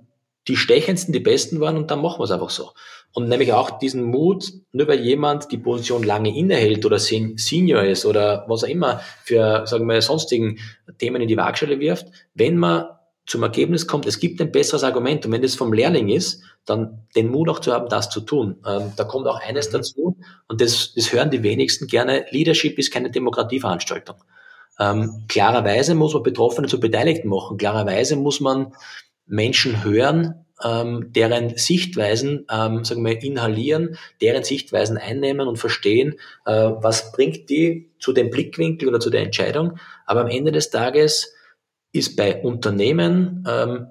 die stechendsten, die besten waren und dann machen wir es einfach so. Und nämlich auch diesen Mut, nur weil jemand die Position lange innehält oder Senior ist oder was auch immer für, sagen wir, sonstigen Themen in die Waagschale wirft, wenn man zum Ergebnis kommt, es gibt ein besseres Argument und wenn das vom Lehrling ist, dann den Mut auch zu haben, das zu tun. Ähm, da kommt auch eines mhm. dazu, und das, das hören die wenigsten gerne, Leadership ist keine Demokratieveranstaltung. Ähm, klarerweise muss man Betroffene zu Beteiligten machen. Klarerweise muss man Menschen hören, ähm, deren Sichtweisen, ähm, sagen wir, inhalieren, deren Sichtweisen einnehmen und verstehen, äh, was bringt die zu dem Blickwinkel oder zu der Entscheidung. Aber am Ende des Tages ist bei Unternehmen ähm,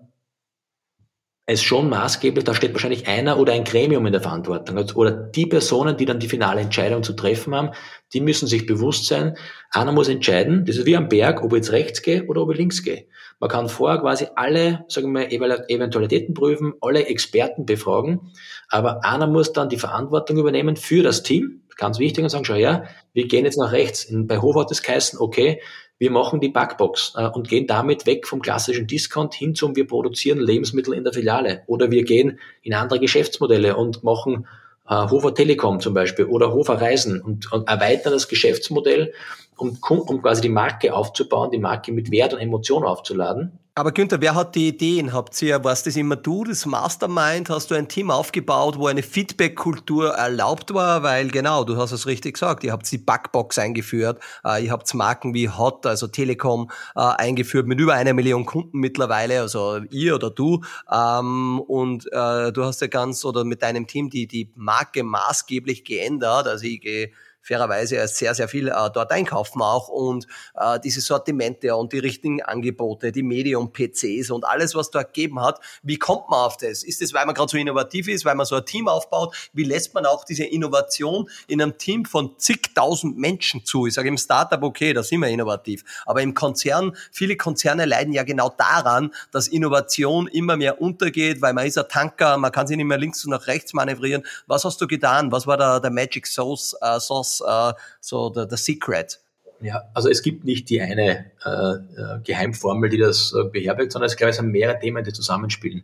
es schon maßgeblich, da steht wahrscheinlich einer oder ein Gremium in der Verantwortung also, oder die Personen, die dann die finale Entscheidung zu treffen haben, die müssen sich bewusst sein, einer muss entscheiden, das ist wie am Berg, ob ich jetzt rechts gehe oder ob ich links gehe. Man kann vorher quasi alle, sagen wir, Eventualitäten prüfen, alle Experten befragen, aber einer muss dann die Verantwortung übernehmen für das Team, ganz wichtig, und sagen, schau her, wir gehen jetzt nach rechts. Bei Hof hat es geheißen, okay, wir machen die Backbox äh, und gehen damit weg vom klassischen Discount hin zum wir produzieren Lebensmittel in der Filiale. Oder wir gehen in andere Geschäftsmodelle und machen äh, Hofer Telekom zum Beispiel oder Hofer Reisen und, und erweitern das Geschäftsmodell, um, um quasi die Marke aufzubauen, die Marke mit Wert und Emotion aufzuladen. Aber Günther, wer hat die Ideen? Habt ihr, was das immer du, das Mastermind? Hast du ein Team aufgebaut, wo eine Feedback-Kultur erlaubt war? Weil genau, du hast es richtig gesagt, ihr habt die Backbox eingeführt, äh, ihr habt Marken wie Hot, also Telekom, äh, eingeführt mit über einer Million Kunden mittlerweile, also ihr oder du. Ähm, und äh, du hast ja ganz, oder mit deinem Team die, die Marke maßgeblich geändert. Also ich gehe fairerweise sehr, sehr viel äh, dort einkaufen auch und äh, diese Sortimente und die richtigen Angebote, die Medium-PCs und alles, was dort gegeben hat. Wie kommt man auf das? Ist das, weil man gerade so innovativ ist, weil man so ein Team aufbaut? Wie lässt man auch diese Innovation in einem Team von zigtausend Menschen zu? Ich sage im Startup, okay, da sind wir innovativ. Aber im Konzern, viele Konzerne leiden ja genau daran, dass Innovation immer mehr untergeht, weil man ist ein Tanker, man kann sich nicht mehr links und nach rechts manövrieren. Was hast du getan? Was war da der Magic Sauce, äh, Sauce uh, so the, the secret? Ja, also es gibt nicht die eine äh, äh, Geheimformel, die das äh, beherbergt, sondern es, glaube ich, sind mehrere Themen, die zusammenspielen.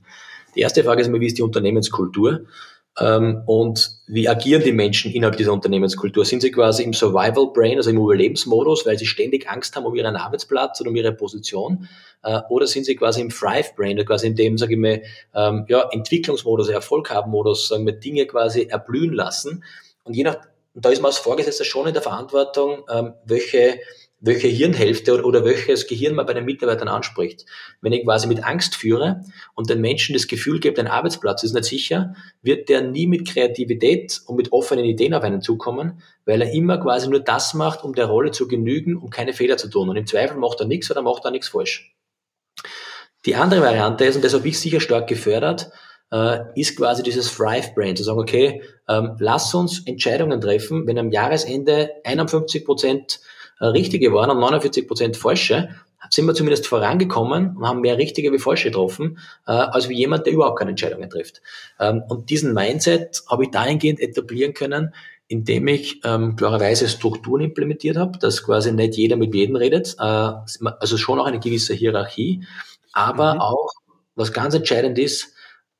Die erste Frage ist immer, wie ist die Unternehmenskultur? Ähm, und wie agieren die Menschen innerhalb dieser Unternehmenskultur? Sind sie quasi im Survival Brain, also im Überlebensmodus, weil sie ständig Angst haben um ihren Arbeitsplatz oder um ihre Position? Äh, oder sind sie quasi im Thrive Brain, quasi in dem, sage ich mal, ähm, ja, Entwicklungsmodus, Erfolg haben Modus, sagen wir, Dinge quasi erblühen lassen? Und je nach und da ist man als Vorgesetzter schon in der Verantwortung, ähm, welche, welche Hirnhälfte oder, oder welches Gehirn man bei den Mitarbeitern anspricht. Wenn ich quasi mit Angst führe und den Menschen das Gefühl gebe, dein Arbeitsplatz ist nicht sicher, wird der nie mit Kreativität und mit offenen Ideen auf einen zukommen, weil er immer quasi nur das macht, um der Rolle zu genügen, um keine Fehler zu tun. Und im Zweifel macht er nichts oder macht er nichts falsch. Die andere Variante ist, und das habe ich sicher stark gefördert, äh, ist quasi dieses Thrive Brain, zu sagen, okay, ähm, lass uns Entscheidungen treffen, wenn am Jahresende 51 Prozent äh, richtige waren und 49 Prozent falsche, sind wir zumindest vorangekommen und haben mehr richtige wie falsche getroffen, äh, als wie jemand, der überhaupt keine Entscheidungen trifft. Ähm, und diesen Mindset habe ich dahingehend etablieren können, indem ich ähm, klarerweise Strukturen implementiert habe, dass quasi nicht jeder mit jedem redet, äh, also schon auch eine gewisse Hierarchie, aber mhm. auch, was ganz entscheidend ist,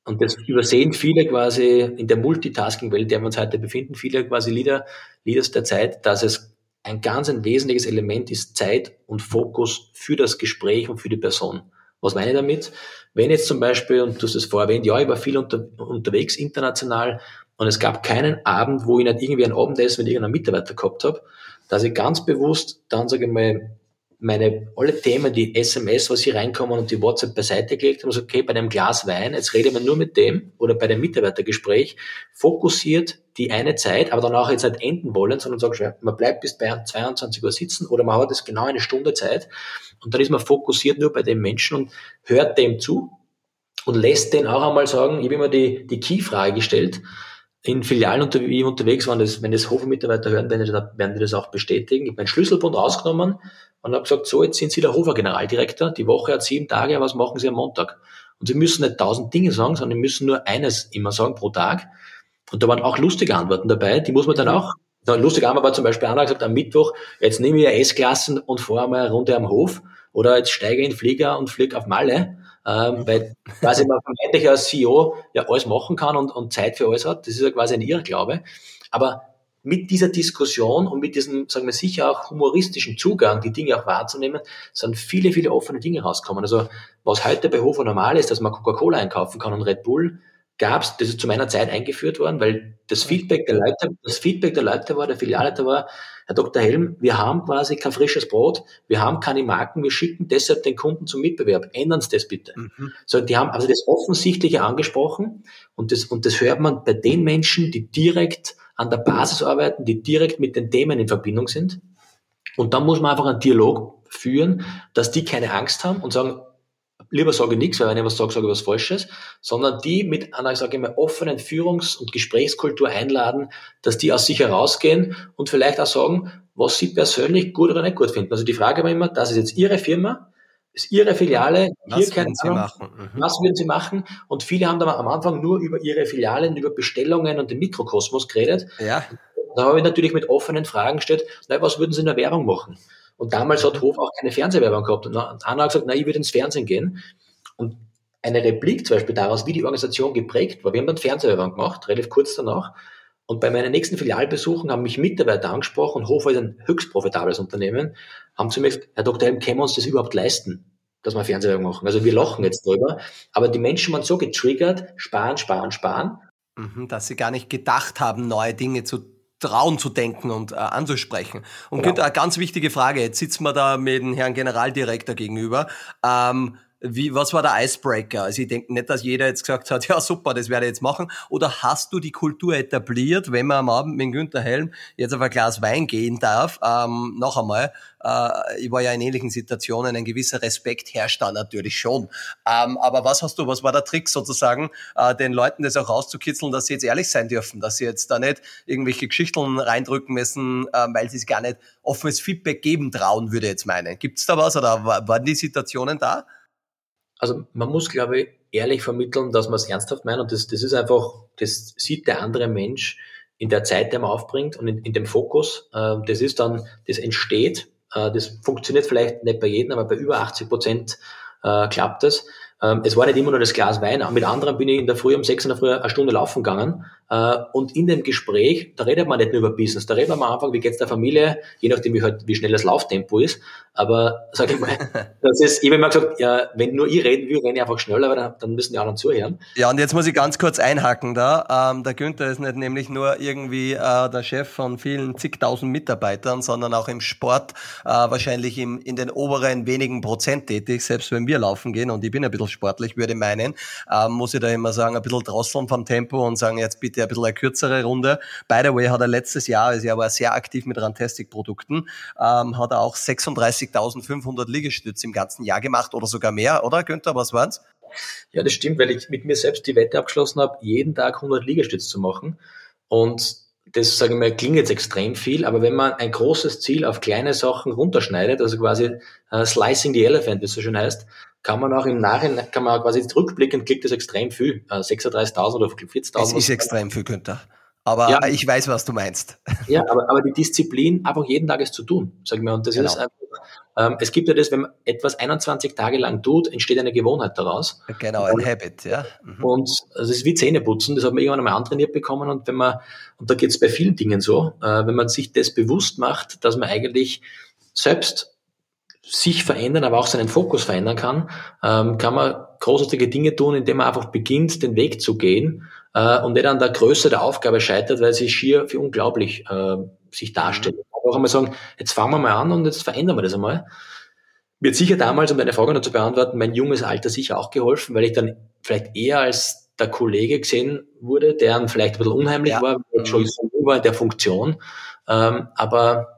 und das übersehen viele quasi in der Multitasking-Welt, in der wir uns heute befinden, viele quasi Leader, Leaders der Zeit, dass es ein ganz ein wesentliches Element ist, Zeit und Fokus für das Gespräch und für die Person. Was meine ich damit? Wenn jetzt zum Beispiel, und du hast es vorher erwähnt, ja, ich war viel unter, unterwegs international und es gab keinen Abend, wo ich nicht irgendwie ein Abendessen mit irgendeinem Mitarbeiter gehabt habe, dass ich ganz bewusst dann, sage ich mal, meine, alle Themen, die SMS, was hier reinkommen und die WhatsApp beiseite gelegt haben, also okay, bei einem Glas Wein, jetzt rede man nur mit dem oder bei dem Mitarbeitergespräch, fokussiert die eine Zeit, aber dann auch jetzt nicht enden wollen, sondern sagt, man bleibt bis bei 22 Uhr sitzen oder man hat jetzt genau eine Stunde Zeit und dann ist man fokussiert nur bei dem Menschen und hört dem zu und lässt den auch einmal sagen, ich habe immer die, die Key-Frage gestellt, in Filialen unter, wie unterwegs waren, das, wenn das Hofer-Mitarbeiter hören, werden die, werden die das auch bestätigen. Ich habe meinen Schlüsselbund rausgenommen und habe gesagt, so, jetzt sind Sie der Hofer-Generaldirektor, die Woche hat sieben Tage, was machen Sie am Montag? Und Sie müssen nicht tausend Dinge sagen, sondern Sie müssen nur eines immer sagen pro Tag. Und da waren auch lustige Antworten dabei, die muss man dann auch, lustige lustig war zum Beispiel einer gesagt, am Mittwoch, jetzt nehme ich S-Klassen und fahre mal eine Runde am Hof oder jetzt steige ich in den Flieger und fliege auf Malle ähm, weil quasi man vermeintlich als CEO ja alles machen kann und, und Zeit für alles hat. Das ist ja quasi ein Irrglaube. Aber mit dieser Diskussion und mit diesem, sagen wir sicher auch humoristischen Zugang, die Dinge auch wahrzunehmen, sind viele, viele offene Dinge rausgekommen. Also was heute bei Hofer normal ist, dass man Coca-Cola einkaufen kann und Red Bull, gab es, das ist zu meiner Zeit eingeführt worden, weil das Feedback der Leute, das Feedback der Leute war, der Filialleiter war, Herr Dr. Helm, wir haben quasi kein frisches Brot, wir haben keine Marken, wir schicken deshalb den Kunden zum Mitbewerb. Ändern Sie das bitte. Mhm. So, die haben also das Offensichtliche angesprochen und das, und das hört man bei den Menschen, die direkt an der Basis arbeiten, die direkt mit den Themen in Verbindung sind. Und dann muss man einfach einen Dialog führen, dass die keine Angst haben und sagen, lieber sage ich nichts, weil wenn ich was sage, sage ich was Falsches, sondern die mit einer, ich sage immer, offenen Führungs- und Gesprächskultur einladen, dass die aus sich herausgehen und vielleicht auch sagen, was sie persönlich gut oder nicht gut finden. Also die Frage war immer, das ist jetzt Ihre Firma, ist Ihre Filiale, was hier können Sie machen? Mhm. Was würden Sie machen? Und viele haben dann am Anfang nur über ihre Filialen, über Bestellungen und den Mikrokosmos geredet. Ja. Da habe ich natürlich mit offenen Fragen gestellt, na, was würden Sie in der Werbung machen? Und damals hat Hof auch keine Fernsehwerbung gehabt. Und einer hat gesagt, na, ich würde ins Fernsehen gehen. Und eine Replik zum Beispiel daraus, wie die Organisation geprägt war. Wir haben dann Fernsehwerbung gemacht, relativ kurz danach. Und bei meinen nächsten Filialbesuchen haben mich Mitarbeiter angesprochen, und Hofer ist ein höchst profitables Unternehmen, haben zu mir gesagt, Herr Dr. Helm, können wir uns das überhaupt leisten, dass wir Fernsehwerbung machen? Also wir lachen jetzt drüber, aber die Menschen waren so getriggert, sparen, sparen, sparen. Mhm, dass sie gar nicht gedacht haben, neue Dinge zu trauen zu denken und äh, anzusprechen. Und genau. eine ganz wichtige Frage, jetzt sitzen wir da mit dem Herrn Generaldirektor gegenüber. Ähm, wie, was war der Icebreaker? Also ich denke nicht, dass jeder jetzt gesagt hat, ja super, das werde ich jetzt machen. Oder hast du die Kultur etabliert, wenn man am Abend mit Günther Helm jetzt auf ein Glas Wein gehen darf, ähm, noch einmal, äh, ich war ja in ähnlichen Situationen, ein gewisser Respekt herrscht da natürlich schon. Ähm, aber was hast du, was war der Trick sozusagen, äh, den Leuten das auch rauszukitzeln, dass sie jetzt ehrlich sein dürfen, dass sie jetzt da nicht irgendwelche Geschichten reindrücken müssen, äh, weil sie es gar nicht offenes Feedback geben trauen, würde ich jetzt meinen. Gibt's da was oder waren die Situationen da? Also man muss, glaube ich, ehrlich vermitteln, dass man es ernsthaft meint und das, das ist einfach, das sieht der andere Mensch in der Zeit, die man aufbringt und in, in dem Fokus. Äh, das ist dann, das entsteht, äh, das funktioniert vielleicht nicht bei jedem, aber bei über 80 Prozent äh, klappt das. Ähm, es war nicht immer nur das Glas Wein. Mit anderen bin ich in der Früh um sechs in der Früh eine Stunde laufen gegangen. Äh, und in dem Gespräch, da redet man nicht nur über Business, da redet man am Anfang, wie geht's der Familie, je nachdem, wie, halt, wie schnell das Lauftempo ist. Aber sag ich mal, das ist, ich habe immer gesagt, ja, wenn nur ich reden will, renne ich einfach schneller, weil dann, dann müssen die anderen zuhören. Ja, und jetzt muss ich ganz kurz einhaken da. Ähm, der Günther ist nicht nämlich nur irgendwie äh, der Chef von vielen zigtausend Mitarbeitern, sondern auch im Sport äh, wahrscheinlich im, in den oberen wenigen Prozent tätig, selbst wenn wir laufen gehen und ich bin ein bisschen sportlich, würde meinen, äh, muss ich da immer sagen, ein bisschen drosseln vom Tempo und sagen, jetzt bitte bitte ein bisschen eine kürzere Runde. By the way hat er letztes Jahr, also er war sehr aktiv mit Rantastic-Produkten, ähm, hat er auch 36.500 Liegestütze im ganzen Jahr gemacht oder sogar mehr, oder Günther, was waren's? Ja, das stimmt, weil ich mit mir selbst die Wette abgeschlossen habe, jeden Tag 100 Liegestütze zu machen. Und das, sage ich mal, klingt jetzt extrem viel, aber wenn man ein großes Ziel auf kleine Sachen runterschneidet, also quasi uh, slicing the elephant, wie es so schön heißt, kann man auch im Nachhinein, kann man quasi rückblickend, klingt das extrem viel. 36.000 äh, oder 40.000. Es ist extrem viel, Günther. Aber ja. ich weiß, was du meinst. Ja, aber, aber die Disziplin, einfach jeden Tag es zu tun, sag ich mal. Und das genau. ist einfach, ähm, es gibt ja das, wenn man etwas 21 Tage lang tut, entsteht eine Gewohnheit daraus. Genau, ein und, Habit, ja. Mhm. Und also es ist wie Zähneputzen, das hat man irgendwann einmal antrainiert bekommen. Und wenn man, und da geht es bei vielen Dingen so, äh, wenn man sich das bewusst macht, dass man eigentlich selbst sich verändern, aber auch seinen Fokus verändern kann, ähm, kann man großartige Dinge tun, indem man einfach beginnt, den Weg zu gehen äh, und nicht an der Größe der Aufgabe scheitert, weil sie schier für unglaublich äh, sich darstellt. Mhm. Auch einmal sagen, jetzt fangen wir mal an und jetzt verändern wir das einmal. Mir hat sicher damals, um deine Frage noch zu beantworten, mein junges Alter sicher auch geholfen, weil ich dann vielleicht eher als der Kollege gesehen wurde, der vielleicht ein bisschen unheimlich ja. war, schon mhm. war der Funktion. Ähm, aber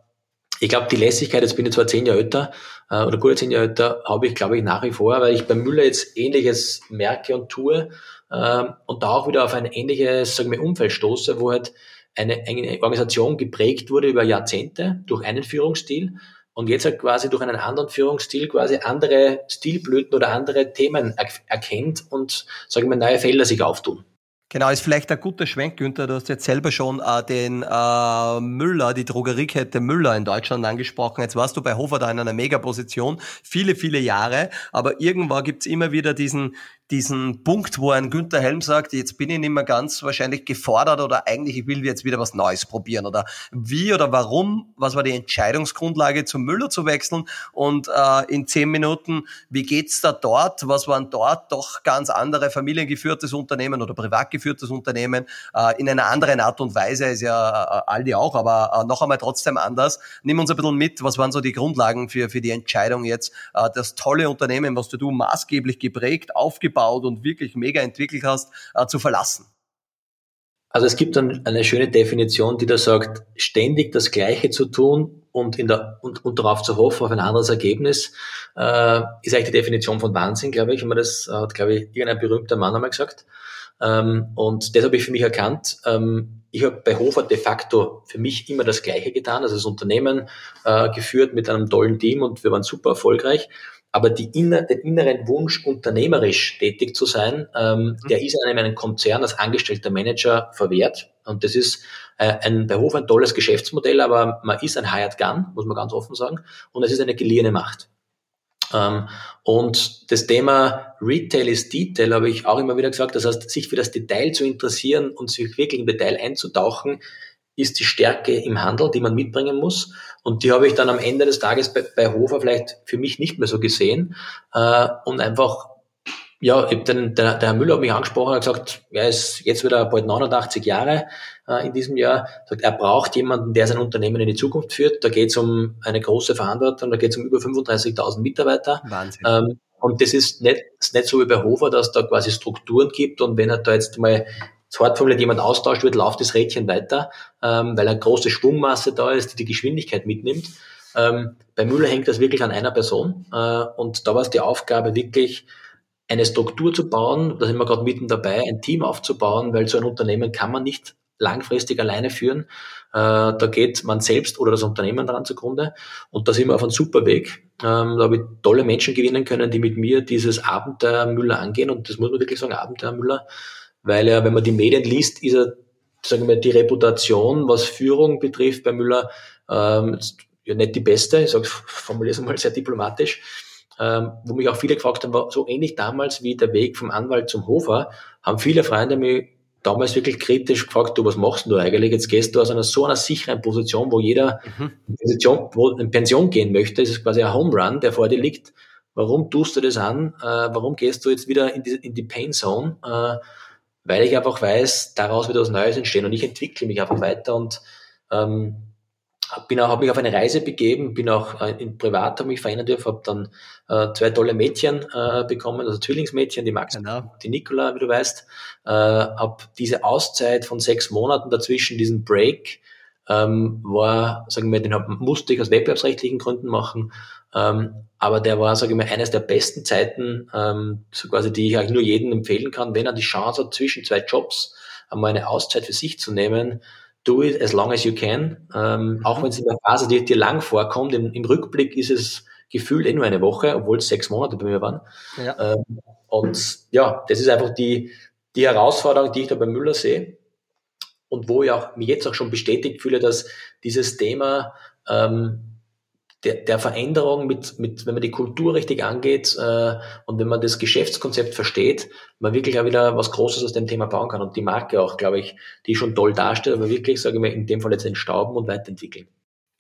ich glaube, die Lässigkeit, jetzt bin ich zwar zehn Jahre älter äh, oder gut zehn Jahre älter, habe ich, glaube ich, nach wie vor, weil ich bei Müller jetzt Ähnliches merke und tue äh, und da auch wieder auf ein ähnliches, sagen wir, Umfeld stoße, wo halt eine, eine Organisation geprägt wurde über Jahrzehnte durch einen Führungsstil und jetzt halt quasi durch einen anderen Führungsstil quasi andere Stilblüten oder andere Themen erkennt und, sagen wir, neue Felder sich auftun. Genau, ist vielleicht ein guter Schwenk, Günther. Du hast jetzt selber schon äh, den äh, Müller, die Drogeriekette Müller in Deutschland angesprochen. Jetzt warst du bei Hofer da in einer Mega-Position, viele, viele Jahre. Aber irgendwann gibt's immer wieder diesen, diesen Punkt, wo ein Günther Helm sagt, jetzt bin ich nicht mehr ganz wahrscheinlich gefordert oder eigentlich ich will jetzt wieder was Neues probieren oder wie oder warum, was war die Entscheidungsgrundlage zum Müller zu wechseln und äh, in zehn Minuten, wie geht's da dort, was waren dort doch ganz andere familiengeführtes Unternehmen oder privat geführtes Unternehmen? Äh, in einer anderen Art und Weise, ist ja äh, Aldi auch, aber äh, noch einmal trotzdem anders. Nimm uns ein bisschen mit, was waren so die Grundlagen für, für die Entscheidung jetzt, äh, das tolle Unternehmen, was du maßgeblich geprägt, aufgebaut und wirklich mega entwickelt hast, äh, zu verlassen? Also es gibt dann eine schöne Definition, die da sagt, ständig das Gleiche zu tun und, in der, und, und darauf zu hoffen auf ein anderes Ergebnis, äh, ist eigentlich die Definition von Wahnsinn, glaube ich. Man das hat, glaube ich, irgendein berühmter Mann einmal gesagt. Ähm, und das habe ich für mich erkannt. Ähm, ich habe bei Hofer de facto für mich immer das Gleiche getan, also das Unternehmen äh, geführt mit einem tollen Team und wir waren super erfolgreich. Aber die inner, den inneren Wunsch, unternehmerisch tätig zu sein, ähm, mhm. der ist einem einem Konzern als angestellter Manager verwehrt. Und das ist äh, ein, bei Hofer ein tolles Geschäftsmodell, aber man ist ein Hired Gun, muss man ganz offen sagen. Und es ist eine geliehene Macht. Ähm, und das Thema Retail ist Detail habe ich auch immer wieder gesagt. Das heißt, sich für das Detail zu interessieren und sich wirklich im Detail einzutauchen, ist die Stärke im Handel, die man mitbringen muss. Und die habe ich dann am Ende des Tages bei, bei Hofer vielleicht für mich nicht mehr so gesehen. Äh, und einfach, ja, den, der, der Herr Müller hat mich angesprochen und gesagt, er ist jetzt wieder bald 89 Jahre äh, in diesem Jahr. Sagt, er braucht jemanden, der sein Unternehmen in die Zukunft führt. Da geht es um eine große Verantwortung, da geht es um über 35.000 Mitarbeiter. Wahnsinn. Ähm, und das ist nicht, ist nicht so wie bei Hofer, dass da quasi Strukturen gibt und wenn er da jetzt mal hart formuliert jemand austauscht wird, läuft das Rädchen weiter, ähm, weil eine große Schwungmasse da ist, die die Geschwindigkeit mitnimmt. Ähm, bei Müller hängt das wirklich an einer Person äh, und da war es die Aufgabe wirklich, eine Struktur zu bauen, da sind wir gerade mitten dabei, ein Team aufzubauen, weil so ein Unternehmen kann man nicht langfristig alleine führen. Äh, da geht man selbst oder das Unternehmen dran zugrunde. Und da sind wir auf einem super Weg. Ähm, da habe ich tolle Menschen gewinnen können, die mit mir dieses Abenteuer Müller angehen. Und das muss man wirklich sagen, Abenteuer Müller weil er, wenn man die Medien liest, ist er, sagen wir, die Reputation, was Führung betrifft bei Müller, ähm, ja nicht die beste, ich formuliere es mal sehr diplomatisch, ähm, wo mich auch viele gefragt haben, war so ähnlich damals wie der Weg vom Anwalt zum Hofer, haben viele Freunde mich damals wirklich kritisch gefragt, du, was machst du eigentlich? Jetzt gehst du aus einer so einer sicheren Position, wo jeder mhm. in, Position, wo in Pension gehen möchte, das ist quasi ein Home Run, der vor dir liegt. Warum tust du das an? Äh, warum gehst du jetzt wieder in die, in die Pain Zone? Äh, weil ich einfach weiß, daraus wird was Neues entstehen und ich entwickle mich einfach weiter und ähm, bin auch, habe mich auf eine Reise begeben, bin auch äh, in privat habe mich verändern dürfen, habe dann äh, zwei tolle Mädchen äh, bekommen, also Zwillingsmädchen, die Max, genau. die Nicola, wie du weißt, äh, habe diese Auszeit von sechs Monaten dazwischen, diesen Break, ähm, war, sagen wir, den musste ich aus wettbewerbsrechtlichen Gründen machen, ähm, aber der war, sage ich mal, eines der besten Zeiten, ähm, so quasi, die ich eigentlich nur jedem empfehlen kann, wenn er die Chance hat, zwischen zwei Jobs einmal eine Auszeit für sich zu nehmen. Do it as long as you can. Ähm, mhm. Auch wenn es in der Phase dir, dir lang vorkommt, im, im, Rückblick ist es gefühlt eh nur eine Woche, obwohl es sechs Monate bei mir waren. Ja. Ähm, und ja, das ist einfach die, die Herausforderung, die ich da bei Müller sehe. Und wo ich auch mich jetzt auch schon bestätigt fühle, dass dieses Thema ähm, der, der Veränderung mit, mit, wenn man die Kultur richtig angeht äh, und wenn man das Geschäftskonzept versteht, man wirklich auch wieder was Großes aus dem Thema bauen kann und die Marke auch, glaube ich, die schon toll darstellt, aber wirklich, sage ich mal, in dem Fall jetzt entstauben und weiterentwickeln.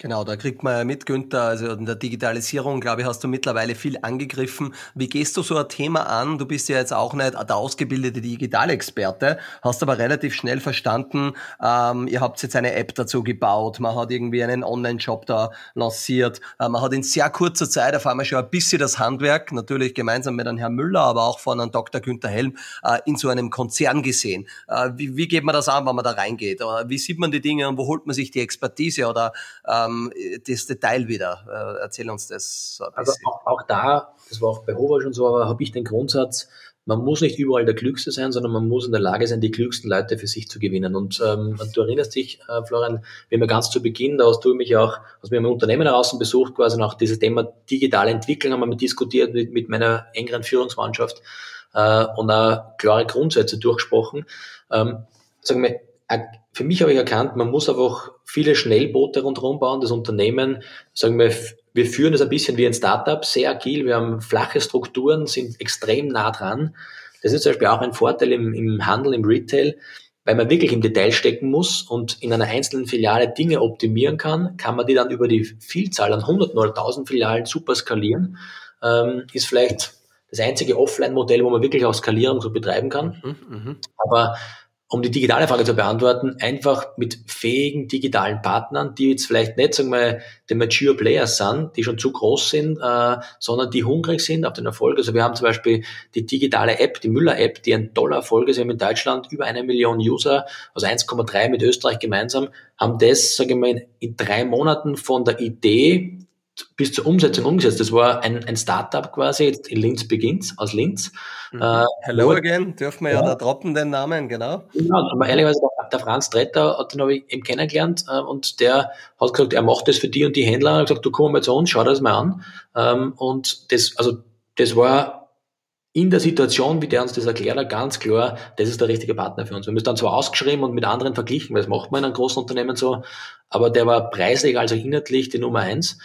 Genau, da kriegt man ja mit, Günther, also in der Digitalisierung, glaube ich, hast du mittlerweile viel angegriffen. Wie gehst du so ein Thema an? Du bist ja jetzt auch nicht der ausgebildete Digitalexperte, hast aber relativ schnell verstanden, ähm, ihr habt jetzt eine App dazu gebaut, man hat irgendwie einen Online-Shop da lanciert, äh, man hat in sehr kurzer Zeit auf einmal schon ein bisschen das Handwerk, natürlich gemeinsam mit einem Herrn Müller, aber auch von einem Dr. Günther Helm, äh, in so einem Konzern gesehen. Äh, wie, wie geht man das an, wenn man da reingeht? Oder wie sieht man die Dinge und wo holt man sich die Expertise oder ähm, ähm, das Detail wieder. Äh, erzähl uns das. So also auch, auch, da, das war auch bei Hover schon so, aber habe ich den Grundsatz, man muss nicht überall der Klügste sein, sondern man muss in der Lage sein, die klügsten Leute für sich zu gewinnen. Und ähm, du erinnerst dich, äh, Florian, wir haben ganz zu Beginn, da hast du mich auch, aus meinem Unternehmen heraus besucht, quasi nach dieses Thema digitale Entwicklung haben wir diskutiert mit, mit meiner engeren Führungsmannschaft äh, und auch klare Grundsätze durchgesprochen. Ähm, sagen wir, für mich habe ich erkannt, man muss einfach viele Schnellboote rundherum bauen. Das Unternehmen, sagen wir, wir führen es ein bisschen wie ein Startup, sehr agil. Wir haben flache Strukturen, sind extrem nah dran. Das ist zum Beispiel auch ein Vorteil im, im Handel, im Retail, weil man wirklich im Detail stecken muss und in einer einzelnen Filiale Dinge optimieren kann, kann man die dann über die Vielzahl an hunderten oder tausend Filialen super skalieren. Ähm, ist vielleicht das einzige Offline-Modell, wo man wirklich auch Skalierung so betreiben kann. Mhm, mh. Aber um die digitale Frage zu beantworten, einfach mit fähigen digitalen Partnern, die jetzt vielleicht nicht, sagen wir, die Mature Players sind, die schon zu groß sind, äh, sondern die hungrig sind auf den Erfolg. Also wir haben zum Beispiel die digitale App, die Müller-App, die ein toller Erfolg ist. Wir haben in Deutschland über eine Million User, also 1,3 mit Österreich gemeinsam, haben das, sage ich mal, in, in drei Monaten von der Idee bis zur Umsetzung umgesetzt. Das war ein, ein Startup quasi, jetzt in Linz beginnt, aus Linz. Mhm. Äh, Hello again, dürfen wir ja, ja da droppen den Namen, genau. Genau, aber ehrlicherweise der, der Franz Tretter, den habe ich eben kennengelernt äh, und der hat gesagt, er macht das für die und die Händler. Er hat gesagt, du komm mal zu uns, schau das mal an. Ähm, und das, also das war in der Situation, wie der uns das erklärt hat, ganz klar, das ist der richtige Partner für uns. Wir haben es dann zwar ausgeschrieben und mit anderen verglichen, weil das macht man in einem großen Unternehmen so, aber der war preislich, also inhaltlich die Nummer eins.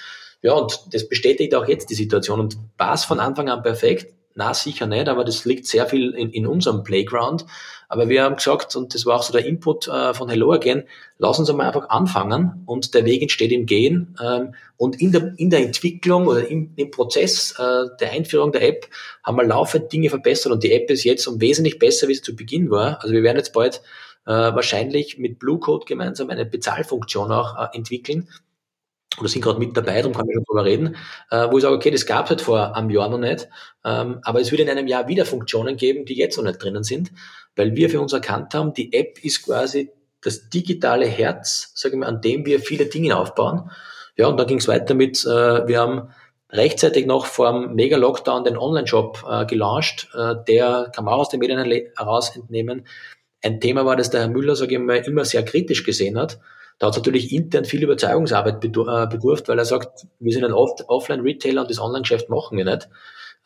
Ja, und das bestätigt auch jetzt die Situation. Und war es von Anfang an perfekt? Na, sicher nicht, aber das liegt sehr viel in, in unserem Playground. Aber wir haben gesagt, und das war auch so der Input äh, von Hello Again, lass uns einmal einfach anfangen und der Weg entsteht im Gehen. Ähm, und in der, in der Entwicklung oder im, im Prozess äh, der Einführung der App haben wir laufend Dinge verbessert und die App ist jetzt um wesentlich besser, wie sie zu Beginn war. Also wir werden jetzt bald äh, wahrscheinlich mit Blue Code gemeinsam eine Bezahlfunktion auch äh, entwickeln, oder sind gerade mit dabei, darum kann ich schon drüber reden, äh, wo ich sage, okay, das gab es halt vor einem Jahr noch nicht, ähm, aber es wird in einem Jahr wieder Funktionen geben, die jetzt noch nicht drinnen sind, weil wir für uns erkannt haben, die App ist quasi das digitale Herz, sage ich mal, an dem wir viele Dinge aufbauen. Ja, und dann ging es weiter mit, äh, wir haben rechtzeitig noch vor dem Mega-Lockdown den Online-Shop äh, gelauncht, äh, der kann man auch aus den Medien heraus entnehmen. Ein Thema war, das der Herr Müller, sage ich mal, immer sehr kritisch gesehen hat da hat es natürlich intern viel Überzeugungsarbeit äh, bedurft, weil er sagt, wir sind ein Offline-Retailer und das Online-Geschäft machen wir nicht.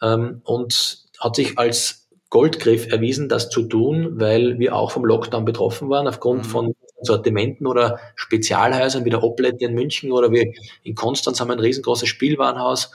Ähm, und hat sich als Goldgriff erwiesen, das zu tun, weil wir auch vom Lockdown betroffen waren, aufgrund mhm. von Sortimenten oder Spezialhäusern wie der Oplet in München oder wir in Konstanz haben wir ein riesengroßes Spielwarenhaus.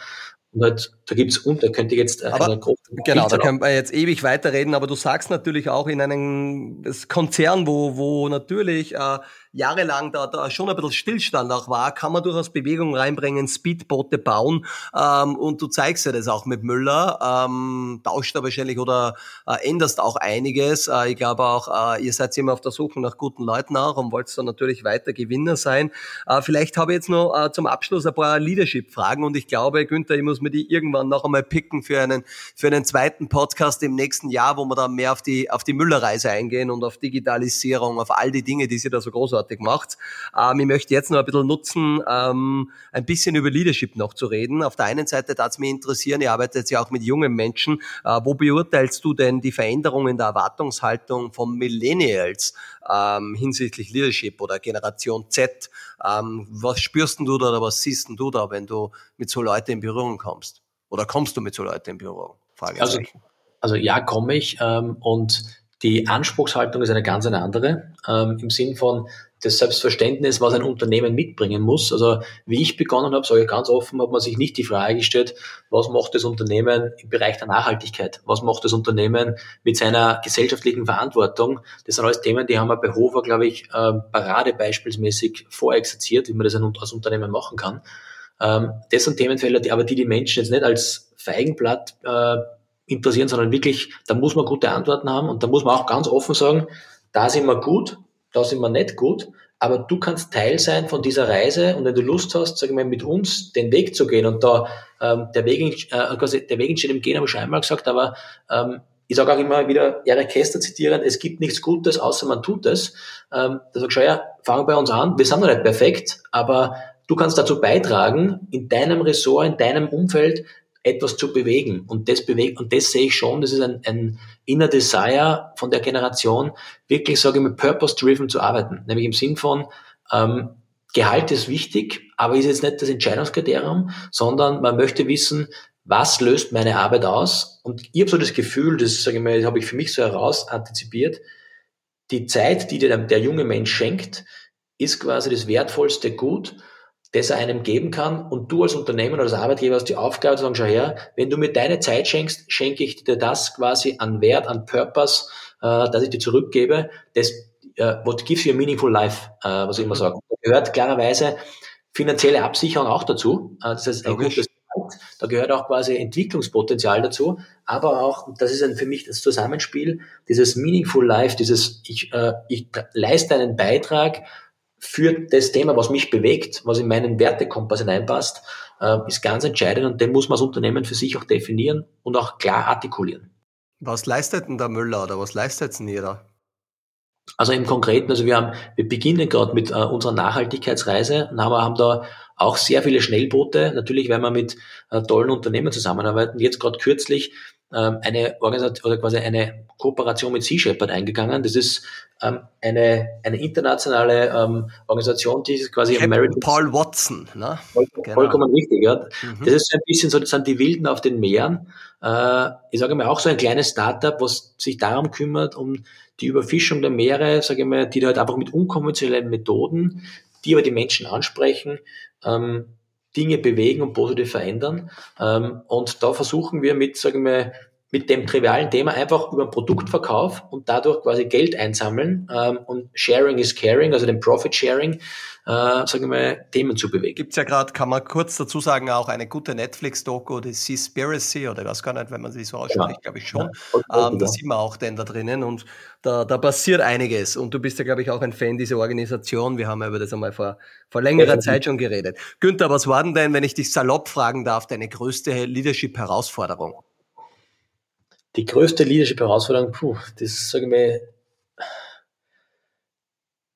Und halt, da gibt's und da könnte ich jetzt äh, aber, Genau, da können wir jetzt ewig weiterreden, aber du sagst natürlich auch in einem Konzern, wo, wo natürlich äh, jahrelang da, da schon ein bisschen Stillstand auch war, kann man durchaus Bewegung reinbringen, Speedboote bauen ähm, und du zeigst ja das auch mit Müller, ähm, tauscht da wahrscheinlich oder äh, änderst auch einiges. Äh, ich glaube auch, äh, ihr seid immer auf der Suche nach guten Leuten auch und wollt dann natürlich weiter Gewinner sein. Äh, vielleicht habe ich jetzt noch äh, zum Abschluss ein paar Leadership-Fragen und ich glaube, Günther, ich muss mir die irgendwann noch einmal picken für einen, für einen zweiten Podcast im nächsten Jahr, wo wir dann mehr auf die, auf die Müller-Reise eingehen und auf Digitalisierung, auf all die Dinge, die sie da so großartig großartig macht. Ähm, ich möchte jetzt noch ein bisschen nutzen, ähm, ein bisschen über Leadership noch zu reden. Auf der einen Seite darf es mich interessieren, ihr arbeitet ja auch mit jungen Menschen. Äh, wo beurteilst du denn die Veränderungen in der Erwartungshaltung von Millennials ähm, hinsichtlich Leadership oder Generation Z? Ähm, was spürst du da oder was siehst du da, wenn du mit so Leuten in Berührung kommst? Oder kommst du mit so Leuten in Berührung? Also, also ja, komme ich. Ähm, und die Anspruchshaltung ist eine ganz eine andere. Ähm, Im Sinn von, das Selbstverständnis, was ein Unternehmen mitbringen muss. Also wie ich begonnen habe, sage ich ganz offen, hat man sich nicht die Frage gestellt, was macht das Unternehmen im Bereich der Nachhaltigkeit? Was macht das Unternehmen mit seiner gesellschaftlichen Verantwortung? Das sind alles Themen, die haben wir bei Hofer, glaube ich, äh, paradebeispielsmäßig vorexerziert, wie man das als Unternehmen machen kann. Ähm, das sind Themenfelder, die aber die die Menschen jetzt nicht als Feigenblatt äh, interessieren, sondern wirklich, da muss man gute Antworten haben und da muss man auch ganz offen sagen, da sind wir gut, da sind wir nicht gut, aber du kannst Teil sein von dieser Reise und wenn du Lust hast, sag ich mal, mit uns den Weg zu gehen und da ähm, der, Weg, äh, quasi, der Weg entsteht im Gehen, habe ich schon einmal gesagt, aber ähm, ich sage auch immer wieder, Eric Kester zitieren, es gibt nichts Gutes, außer man tut es. Ähm, da sag ich schon, ja, fang bei uns an, wir sind noch nicht perfekt, aber du kannst dazu beitragen, in deinem Ressort, in deinem Umfeld etwas zu bewegen. Und das bewegt, und das sehe ich schon, das ist ein, ein inner Desire von der Generation, wirklich, sage ich mal, purpose-driven zu arbeiten. Nämlich im Sinn von, ähm, Gehalt ist wichtig, aber ist jetzt nicht das Entscheidungskriterium, sondern man möchte wissen, was löst meine Arbeit aus? Und ich habe so das Gefühl, das sage ich mal, habe ich für mich so heraus antizipiert, die Zeit, die dir der junge Mensch schenkt, ist quasi das wertvollste Gut das er einem geben kann. Und du als Unternehmen oder als Arbeitgeber hast die Aufgabe zu sagen, schau her, wenn du mir deine Zeit schenkst, schenke ich dir das quasi an Wert, an Purpose, äh, dass ich dir zurückgebe. Das, uh, what gives you a meaningful life, äh, was ich immer sage. Da gehört klarerweise finanzielle Absicherung auch dazu. Äh, das heißt, ein gutes da gehört auch quasi Entwicklungspotenzial dazu, aber auch, das ist ein, für mich das Zusammenspiel, dieses Meaningful Life, dieses, ich, äh, ich leiste einen Beitrag für das Thema, was mich bewegt, was in meinen Wertekompass hineinpasst, äh, ist ganz entscheidend und den muss man als Unternehmen für sich auch definieren und auch klar artikulieren. Was leistet denn der Müller oder was leistet denn jeder? Also im Konkreten, also wir haben, wir beginnen gerade mit äh, unserer Nachhaltigkeitsreise und haben, haben da auch sehr viele Schnellboote, natürlich, weil wir mit äh, tollen Unternehmen zusammenarbeiten. Jetzt gerade kürzlich ähm, eine Organisation oder quasi eine Kooperation mit Sea Shepherd eingegangen. Das ist ähm, eine, eine internationale ähm, Organisation, die ist quasi Captain American Paul Watson, ne? Voll, genau. Vollkommen richtig, ja. Mhm. Das ist ein bisschen so, das sind die Wilden auf den Meeren. Äh, ich sage mal auch so ein kleines Startup, was sich darum kümmert, um die Überfischung der Meere, sage ich mal, die halt einfach mit unkonventionellen Methoden, die aber die Menschen ansprechen, ähm, Dinge bewegen und positiv verändern. Ähm, und da versuchen wir mit, sagen wir, mit dem trivialen Thema einfach über den Produktverkauf und dadurch quasi Geld einsammeln ähm, und Sharing is Caring, also den Profit Sharing, äh, sagen wir mal, Themen zu bewegen. Gibt's ja gerade, kann man kurz dazu sagen, auch eine gute Netflix-Doku, die Seaspiracy, oder ich weiß gar nicht, wenn man sie so ausspricht, ja. glaube ich schon. Ja, ähm, da sieht man auch den da drinnen und da, da passiert einiges. Und du bist ja, glaube ich, auch ein Fan dieser Organisation. Wir haben ja über das einmal vor, vor längerer ja. Zeit schon geredet. Günther, was war denn denn, wenn ich dich salopp fragen darf, deine größte Leadership-Herausforderung? Die größte Leadership-Herausforderung, puh, das sage ich mal,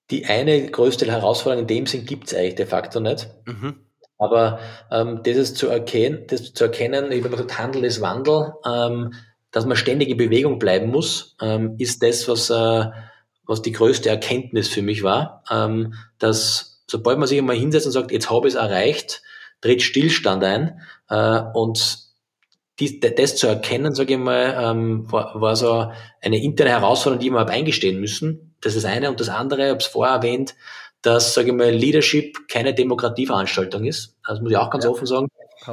die eine größte Herausforderung in dem Sinn gibt es eigentlich de facto nicht. Mhm. Aber ähm, das ist zu erkennen, das zu erkennen, ich habe gesagt, Handel ist Wandel, ähm, dass man ständig in Bewegung bleiben muss, ähm, ist das, was, äh, was die größte Erkenntnis für mich war, ähm, dass sobald man sich einmal hinsetzt und sagt, jetzt habe ich es erreicht, tritt Stillstand ein äh, und die, das zu erkennen, sage ich mal, ähm, war, war so eine interne Herausforderung, die wir habe eingestehen müssen. Das ist eine. Und das andere, ich habe es vorher erwähnt, dass, sage ich mal, Leadership keine Demokratieveranstaltung ist. Das muss ich auch ganz ja. offen sagen.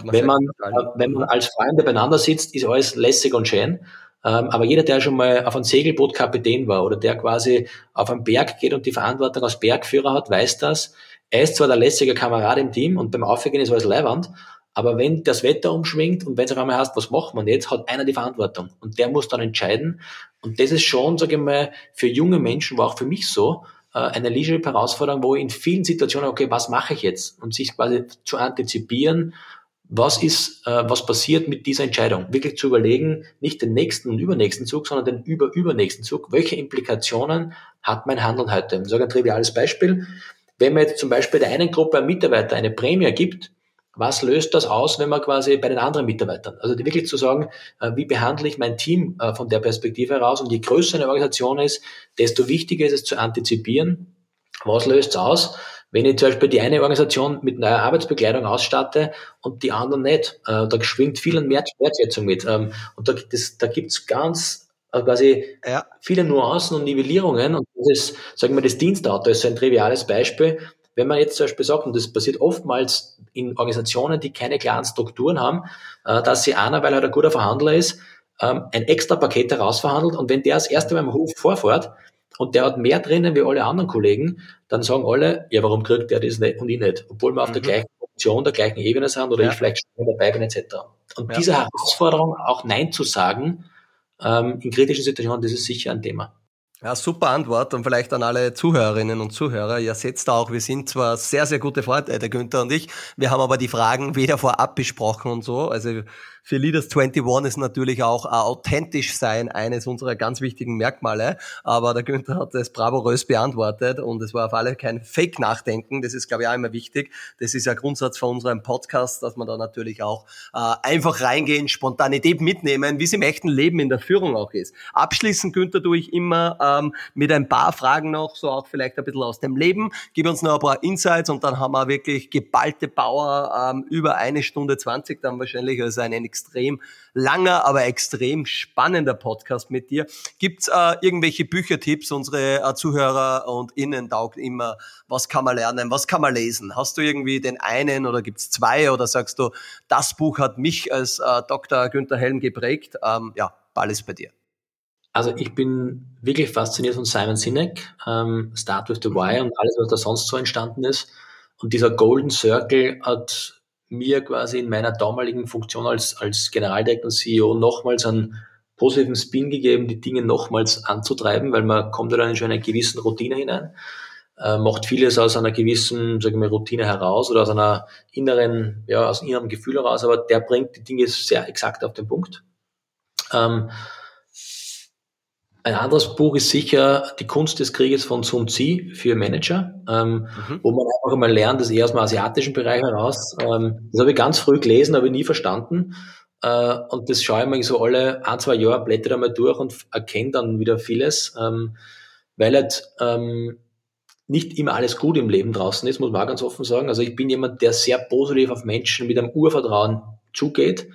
Wenn man, äh, wenn man als Freunde beieinander sitzt, ist alles lässig und schön. Ähm, aber jeder, der schon mal auf einem Segelboot Kapitän war oder der quasi auf einen Berg geht und die Verantwortung als Bergführer hat, weiß das. Er ist zwar der lässige Kamerad im Team und beim Aufgehen ist alles Leihwand, aber wenn das Wetter umschwingt und wenn es auf einmal heißt, was macht man jetzt, hat einer die Verantwortung. Und der muss dann entscheiden. Und das ist schon, sage ich mal, für junge Menschen, war auch für mich so, äh, eine Leadership-Herausforderung, wo ich in vielen Situationen, okay, was mache ich jetzt? Und sich quasi zu antizipieren, was ist, äh, was passiert mit dieser Entscheidung? Wirklich zu überlegen, nicht den nächsten und übernächsten Zug, sondern den über-übernächsten Zug. Welche Implikationen hat mein Handeln heute? Ich sage ein triviales Beispiel. Wenn man jetzt zum Beispiel der einen Gruppe an Mitarbeiter eine Prämie gibt, was löst das aus, wenn man quasi bei den anderen Mitarbeitern, also wirklich zu sagen, äh, wie behandle ich mein Team äh, von der Perspektive heraus? Und je größer eine Organisation ist, desto wichtiger ist es zu antizipieren, was löst es aus, wenn ich zum Beispiel die eine Organisation mit neuer Arbeitsbekleidung ausstatte und die anderen nicht, äh, da schwingt viel an Wertschätzung mit. Ähm, und da, das, da gibt's ganz quasi ja. viele Nuancen und Nivellierungen. Und das ist, sagen wir, das Dienstauto ist so ein triviales Beispiel, wenn man jetzt zum Beispiel sagt, und das passiert oftmals in Organisationen, die keine klaren Strukturen haben, äh, dass sie einer, weil er ein guter Verhandler ist, ähm, ein extra Paket herausverhandelt und wenn der das erste Mal im Hof vorfährt und der hat mehr drinnen wie alle anderen Kollegen, dann sagen alle, ja, warum kriegt der das nicht und ich nicht? Obwohl wir auf mhm. der gleichen Funktion, der gleichen Ebene sind oder ja. ich vielleicht schon dabei bin, etc. Und ja. diese Herausforderung, auch Nein zu sagen, ähm, in kritischen Situationen, das ist sicher ein Thema. Ja, super Antwort und vielleicht an alle Zuhörerinnen und Zuhörer. Ihr seht auch, wir sind zwar sehr, sehr gute Freunde, der Günther und ich. Wir haben aber die Fragen weder vorab besprochen und so. Also für Leaders 21 ist natürlich auch authentisch sein eines unserer ganz wichtigen Merkmale. Aber der Günther hat das bravourös beantwortet und es war auf alle kein Fake-Nachdenken. Das ist, glaube ich, auch immer wichtig. Das ist ja Grundsatz von unserem Podcast, dass man da natürlich auch äh, einfach reingehen, Spontanität mitnehmen, wie es im echten Leben in der Führung auch ist. Abschließend, Günther, tue ich immer ähm, mit ein paar Fragen noch, so auch vielleicht ein bisschen aus dem Leben. Gib uns noch ein paar Insights und dann haben wir wirklich geballte Power ähm, über eine Stunde zwanzig dann wahrscheinlich. Also ein extrem langer, aber extrem spannender Podcast mit dir. Gibt's äh, irgendwelche Büchertipps? Unsere äh, Zuhörer und Innen taugt immer, was kann man lernen, was kann man lesen? Hast du irgendwie den einen oder gibt's zwei oder sagst du, das Buch hat mich als äh, Dr. Günther Helm geprägt? Ähm, ja, Ball bei dir. Also ich bin wirklich fasziniert von Simon Sinek, ähm, Start with the Why und alles, was da sonst so entstanden ist. Und dieser Golden Circle hat mir quasi in meiner damaligen Funktion als, als Generaldirektor und CEO nochmals einen positiven Spin gegeben, die Dinge nochmals anzutreiben, weil man kommt ja dann in schon eine gewissen Routine hinein, äh, macht vieles aus einer gewissen, sagen wir, Routine heraus oder aus einer inneren, ja, aus einem inneren Gefühl heraus, aber der bringt die Dinge sehr exakt auf den Punkt. Ähm, ein anderes Buch ist sicher Die Kunst des Krieges von Sun Tzu für Manager, ähm, mhm. wo man einfach mal lernt, das eher aus dem asiatischen Bereich heraus. Ähm, das habe ich ganz früh gelesen, habe ich nie verstanden. Äh, und das schaue ich mir so alle ein, zwei Jahre, blätter da mal durch und erkenne dann wieder vieles, ähm, weil halt ähm, nicht immer alles gut im Leben draußen ist, muss man auch ganz offen sagen. Also ich bin jemand, der sehr positiv auf Menschen mit einem Urvertrauen zugeht.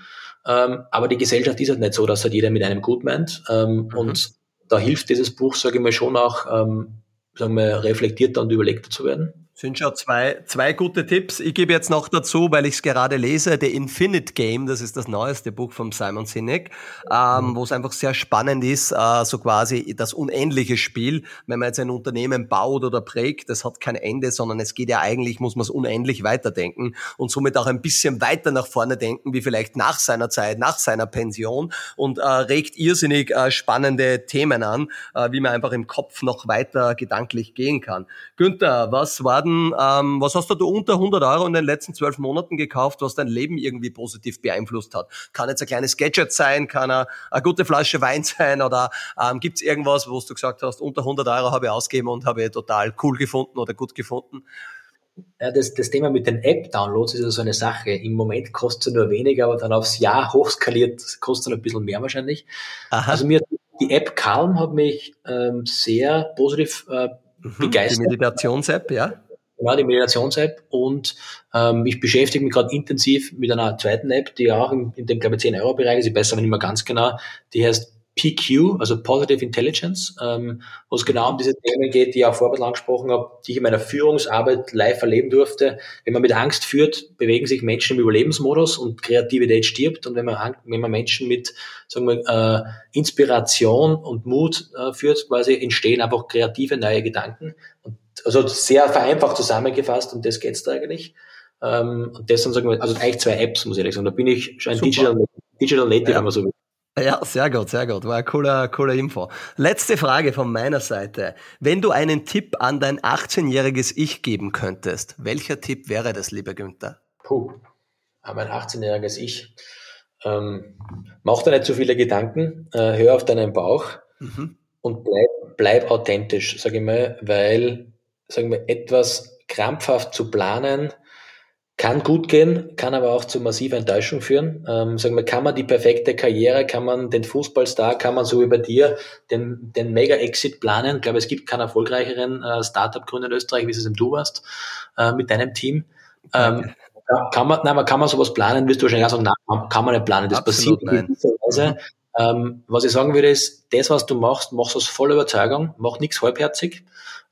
Ähm, aber die Gesellschaft ist halt nicht so, dass halt jeder mit einem gut meint. Ähm, mhm. Und da hilft dieses Buch, sage ich mal, schon auch, ähm, sagen wir, reflektierter und überlegter zu werden. Sind schon zwei, zwei gute Tipps. Ich gebe jetzt noch dazu, weil ich es gerade lese, The Infinite Game, das ist das neueste Buch von Simon Sinek, ähm, mhm. wo es einfach sehr spannend ist, äh, so quasi das unendliche Spiel. Wenn man jetzt ein Unternehmen baut oder prägt, das hat kein Ende, sondern es geht ja eigentlich, muss man es unendlich weiterdenken und somit auch ein bisschen weiter nach vorne denken, wie vielleicht nach seiner Zeit, nach seiner Pension und äh, regt irrsinnig äh, spannende Themen an, äh, wie man einfach im Kopf noch weiter gedanklich gehen kann. Günther, was war werden. Ähm, was hast du unter 100 Euro in den letzten zwölf Monaten gekauft, was dein Leben irgendwie positiv beeinflusst hat? Kann jetzt ein kleines Gadget sein, kann eine, eine gute Flasche Wein sein oder ähm, gibt es irgendwas, wo du gesagt hast, unter 100 Euro habe ich ausgegeben und habe ich total cool gefunden oder gut gefunden? Ja, das, das Thema mit den App-Downloads ist ja so eine Sache. Im Moment kostet es nur weniger, aber dann aufs Jahr hochskaliert kostet es ein bisschen mehr wahrscheinlich. Aha. Also mir die App Calm hat mich ähm, sehr positiv äh, mhm, begeistert. Die Meditations-App, ja? Genau, die Meditations-App. Und ähm, ich beschäftige mich gerade intensiv mit einer zweiten App, die auch in, in dem, glaube ich, 10-Euro-Bereich ist, ich weiß aber nicht mehr ganz genau, die heißt PQ, also Positive Intelligence, ähm, wo es genau um diese Themen geht, die ich auch vorher angesprochen habe, die ich in meiner Führungsarbeit live erleben durfte. Wenn man mit Angst führt, bewegen sich Menschen im Überlebensmodus und Kreativität stirbt. Und wenn man, wenn man Menschen mit sagen wir, äh, Inspiration und Mut äh, führt, quasi entstehen einfach kreative neue Gedanken. Und also sehr vereinfacht zusammengefasst, und das geht's da eigentlich. Ähm, und das sind, sagen wir, also eigentlich zwei Apps, muss ich ehrlich sagen. Da bin ich schon ein Digital, Digital Native, ja. wenn man so will. Ja, sehr gut, sehr gut. War eine coole, coole Info. Letzte Frage von meiner Seite. Wenn du einen Tipp an dein 18-jähriges Ich geben könntest, welcher Tipp wäre das, lieber Günther? Puh, an mein 18-jähriges Ich. Ähm, mach dir nicht zu viele Gedanken, äh, hör auf deinen Bauch mhm. und bleib, bleib authentisch, sage ich mal, weil sagen wir, etwas krampfhaft zu planen, kann gut gehen, kann aber auch zu massiver Enttäuschung führen. Ähm, sagen wir, kann man die perfekte Karriere, kann man den Fußballstar, kann man so wie bei dir den, den Mega-Exit planen. Ich glaube, es gibt keinen erfolgreicheren äh, Startup-Gründer in Österreich, wie es eben du warst, äh, mit deinem Team. Ähm, kann man, nein, aber kann man sowas planen, wirst du wahrscheinlich auch sagen, nein, kann man nicht planen. Das Absolut passiert in Weise. Mhm. Ähm, was ich sagen würde, ist, das, was du machst, machst du aus voller Überzeugung, mach nichts halbherzig.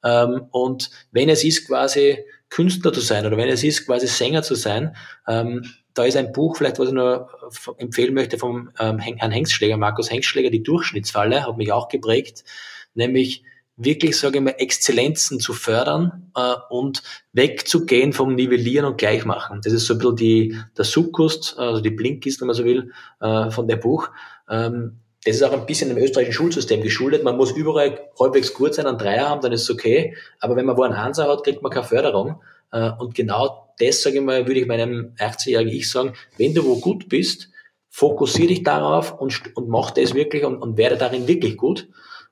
Ähm, und wenn es ist, quasi Künstler zu sein oder wenn es ist, quasi Sänger zu sein, ähm, da ist ein Buch, vielleicht was ich nur empfehlen möchte, vom ähm, Herrn Hengstschläger, Markus Hengstschläger, die Durchschnittsfalle, hat mich auch geprägt, nämlich wirklich, sage ich mal, Exzellenzen zu fördern äh, und wegzugehen vom Nivellieren und Gleichmachen. Das ist so ein bisschen die, der Sukkus, also die Blinkist, wenn man so will, äh, von dem Buch. Ähm, das ist auch ein bisschen im österreichischen Schulsystem geschuldet. Man muss überall halbwegs gut sein, einen Dreier haben, dann ist es okay. Aber wenn man wo einen Hansa hat, kriegt man keine Förderung. Äh, und genau das, sage ich mal, würde ich meinem 18-jährigen Ich sagen, wenn du wo gut bist, fokussiere dich darauf und, und mach das wirklich und, und werde darin wirklich gut,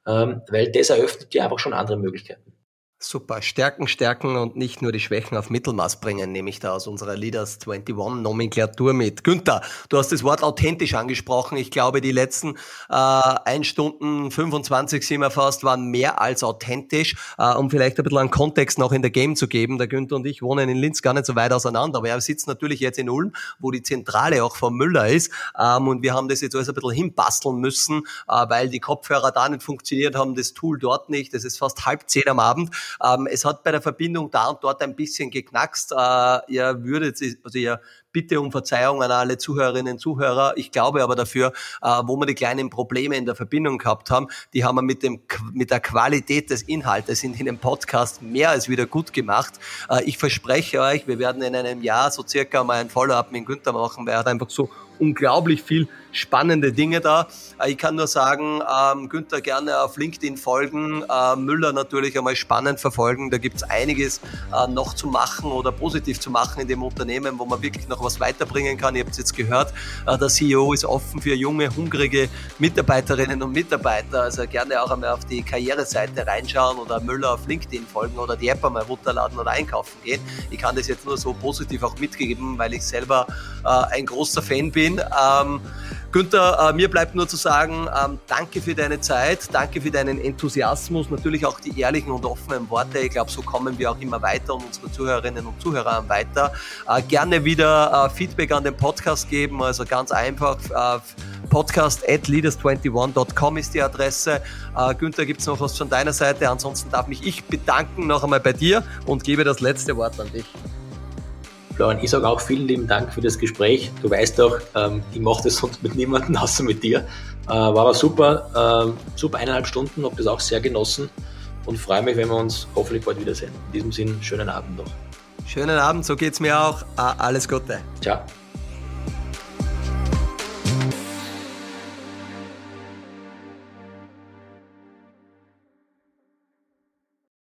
ähm, weil das eröffnet dir einfach schon andere Möglichkeiten. Super, Stärken, Stärken und nicht nur die Schwächen auf Mittelmaß bringen, nehme ich da aus unserer Leaders 21 Nomenklatur mit. Günther, du hast das Wort authentisch angesprochen. Ich glaube, die letzten äh, 1 Stunden 25 sind wir fast, waren mehr als authentisch. Äh, um vielleicht ein bisschen einen Kontext noch in der Game zu geben. Der Günther und ich wohnen in Linz gar nicht so weit auseinander, aber er sitzt natürlich jetzt in Ulm, wo die Zentrale auch von Müller ist. Ähm, und wir haben das jetzt alles ein bisschen hinbasteln müssen, äh, weil die Kopfhörer da nicht funktioniert haben, das Tool dort nicht. Es ist fast halb zehn am Abend. Ähm, es hat bei der Verbindung da und dort ein bisschen geknackst. Äh, ihr würdet, also ihr bitte um Verzeihung an alle Zuhörerinnen und Zuhörer. Ich glaube aber dafür, äh, wo wir die kleinen Probleme in der Verbindung gehabt haben, die haben wir mit, dem, mit der Qualität des Inhaltes in dem Podcast mehr als wieder gut gemacht. Äh, ich verspreche euch, wir werden in einem Jahr so circa mal ein Follow-up mit Günther machen, weil er hat einfach so unglaublich viel spannende Dinge da. Äh, ich kann nur sagen, ähm, Günther gerne auf LinkedIn folgen, äh, Müller natürlich einmal spannend verfolgen. Da gibt's einiges äh, noch zu machen oder positiv zu machen in dem Unternehmen, wo man wirklich noch was weiterbringen kann. Ihr habt es jetzt gehört, äh, der CEO ist offen für junge, hungrige Mitarbeiterinnen und Mitarbeiter. Also gerne auch einmal auf die Karriereseite reinschauen oder Müller auf LinkedIn folgen oder die App einmal runterladen oder einkaufen gehen. Ich kann das jetzt nur so positiv auch mitgeben, weil ich selber äh, ein großer Fan bin. Ähm, Günther, äh, mir bleibt nur zu sagen, ähm, danke für deine Zeit, danke für deinen Enthusiasmus, natürlich auch die ehrlichen und offenen Worte. Ich glaube, so kommen wir auch immer weiter und unsere Zuhörerinnen und Zuhörer weiter. Äh, gerne wieder äh, Feedback an den Podcast geben, also ganz einfach. Äh, podcast at leaders21.com ist die Adresse. Äh, Günther, gibt es noch was von deiner Seite? Ansonsten darf mich ich bedanken noch einmal bei dir und gebe das letzte Wort an dich. Florian, ich sage auch vielen lieben Dank für das Gespräch. Du weißt doch, ähm, ich mache das sonst mit niemandem außer mit dir. Äh, war aber super, äh, super eineinhalb Stunden, habe das auch sehr genossen und freue mich, wenn wir uns hoffentlich bald wiedersehen. In diesem Sinn, schönen Abend noch. Schönen Abend, so geht's mir auch. Alles Gute. Ciao.